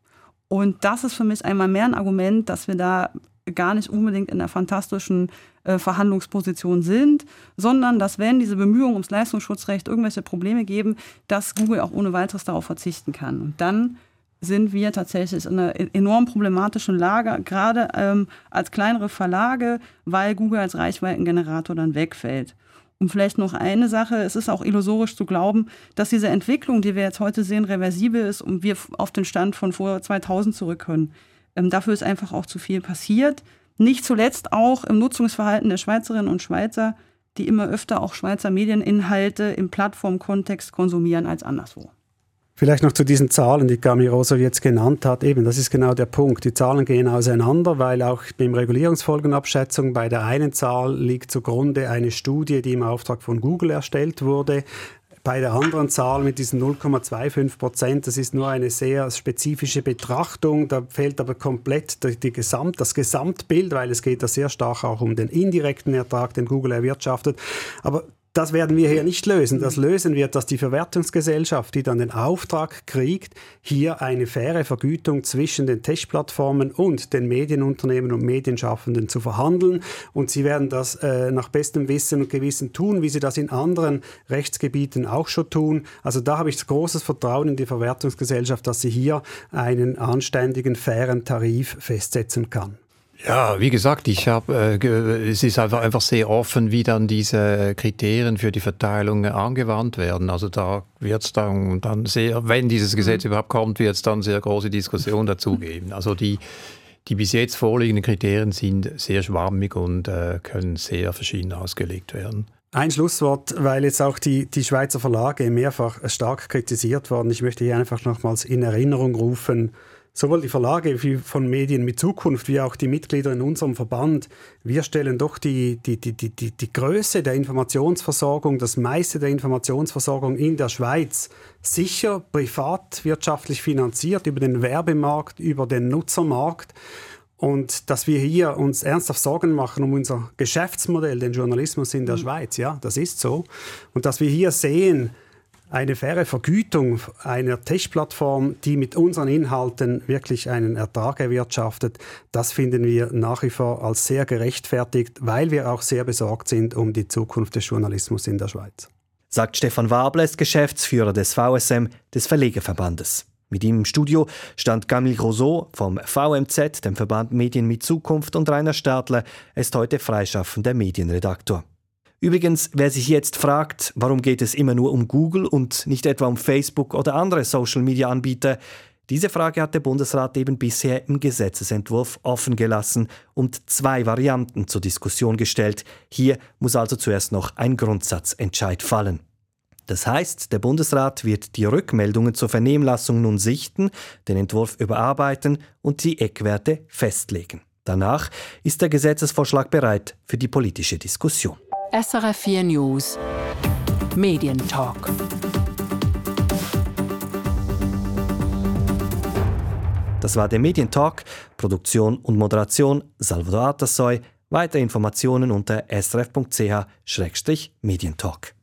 Und das ist für mich einmal mehr ein Argument, dass wir da gar nicht unbedingt in der fantastischen äh, Verhandlungsposition sind, sondern dass wenn diese Bemühungen ums Leistungsschutzrecht irgendwelche Probleme geben, dass Google auch ohne weiteres darauf verzichten kann. Und dann sind wir tatsächlich in einer e-, enorm problematischen Lage, gerade ähm, als kleinere Verlage, weil Google als Reichweitengenerator dann wegfällt. Und vielleicht noch eine Sache, es ist auch illusorisch zu glauben, dass diese Entwicklung, die wir jetzt heute sehen, reversibel ist und wir auf den Stand von vor 2000 zurück können. Ähm, dafür ist einfach auch zu viel passiert. Nicht zuletzt auch im Nutzungsverhalten der Schweizerinnen und Schweizer, die immer öfter auch Schweizer Medieninhalte im Plattformkontext konsumieren als anderswo. Vielleicht noch zu diesen Zahlen, die Gamiroso jetzt genannt hat. Eben, das ist genau der Punkt. Die Zahlen gehen auseinander, weil auch beim Regulierungsfolgenabschätzung bei der einen Zahl liegt zugrunde eine Studie, die im Auftrag von Google erstellt wurde. Bei der anderen Zahl mit diesen 0,25 Prozent, das ist nur eine sehr spezifische Betrachtung. Da fehlt aber komplett die Gesamt, das Gesamtbild, weil es geht da sehr stark auch um den indirekten Ertrag, den Google erwirtschaftet. Aber das werden wir hier nicht lösen. Das lösen wird, dass die Verwertungsgesellschaft, die dann den Auftrag kriegt, hier eine faire Vergütung zwischen den Tech-Plattformen und den Medienunternehmen und Medienschaffenden zu verhandeln. Und sie werden das äh, nach bestem Wissen und Gewissen tun, wie sie das in anderen Rechtsgebieten auch schon tun. Also da habe ich großes Vertrauen in die Verwertungsgesellschaft, dass sie hier einen anständigen, fairen Tarif festsetzen kann. Ja, wie gesagt, ich habe, äh, es ist einfach, einfach sehr offen, wie dann diese Kriterien für die Verteilung angewandt werden. Also da wird es dann, dann sehr, wenn dieses Gesetz mhm. überhaupt kommt, wird es dann sehr große Diskussionen dazu geben. Also die, die bis jetzt vorliegenden Kriterien sind sehr schwammig und äh, können sehr verschieden ausgelegt werden. Ein Schlusswort, weil jetzt auch die, die Schweizer Verlage mehrfach stark kritisiert worden. Ich möchte hier einfach nochmals in Erinnerung rufen, sowohl die Verlage wie von Medien mit Zukunft wie auch die Mitglieder in unserem Verband, wir stellen doch die, die, die, die, die, die Größe der Informationsversorgung, das meiste der Informationsversorgung in der Schweiz sicher privatwirtschaftlich finanziert über den Werbemarkt, über den Nutzermarkt. Und dass wir hier uns ernsthaft Sorgen machen um unser Geschäftsmodell, den Journalismus in der mhm. Schweiz, ja, das ist so. Und dass wir hier sehen, eine faire Vergütung einer Tech-Plattform, die mit unseren Inhalten wirklich einen Ertrag erwirtschaftet, das finden wir nach wie vor als sehr gerechtfertigt, weil wir auch sehr besorgt sind um die Zukunft des Journalismus in der Schweiz. Sagt Stefan Wables, Geschäftsführer des VSM, des Verlegerverbandes. Mit ihm im Studio stand Camille Rousseau vom VMZ, dem Verband Medien mit Zukunft, und Rainer Stadler, er ist heute freischaffender Medienredaktor. Übrigens, wer sich jetzt fragt, warum geht es immer nur um Google und nicht etwa um Facebook oder andere Social-Media-Anbieter, diese Frage hat der Bundesrat eben bisher im Gesetzesentwurf offen gelassen und zwei Varianten zur Diskussion gestellt. Hier muss also zuerst noch ein Grundsatzentscheid fallen. Das heißt, der Bundesrat wird die Rückmeldungen zur Vernehmlassung nun sichten, den Entwurf überarbeiten und die Eckwerte festlegen. Danach ist der Gesetzesvorschlag bereit für die politische Diskussion. SRF 4 News Medientalk. Das war der Medientalk. Produktion und Moderation Salvador Atasoy. Weitere Informationen unter srf.ch-medientalk.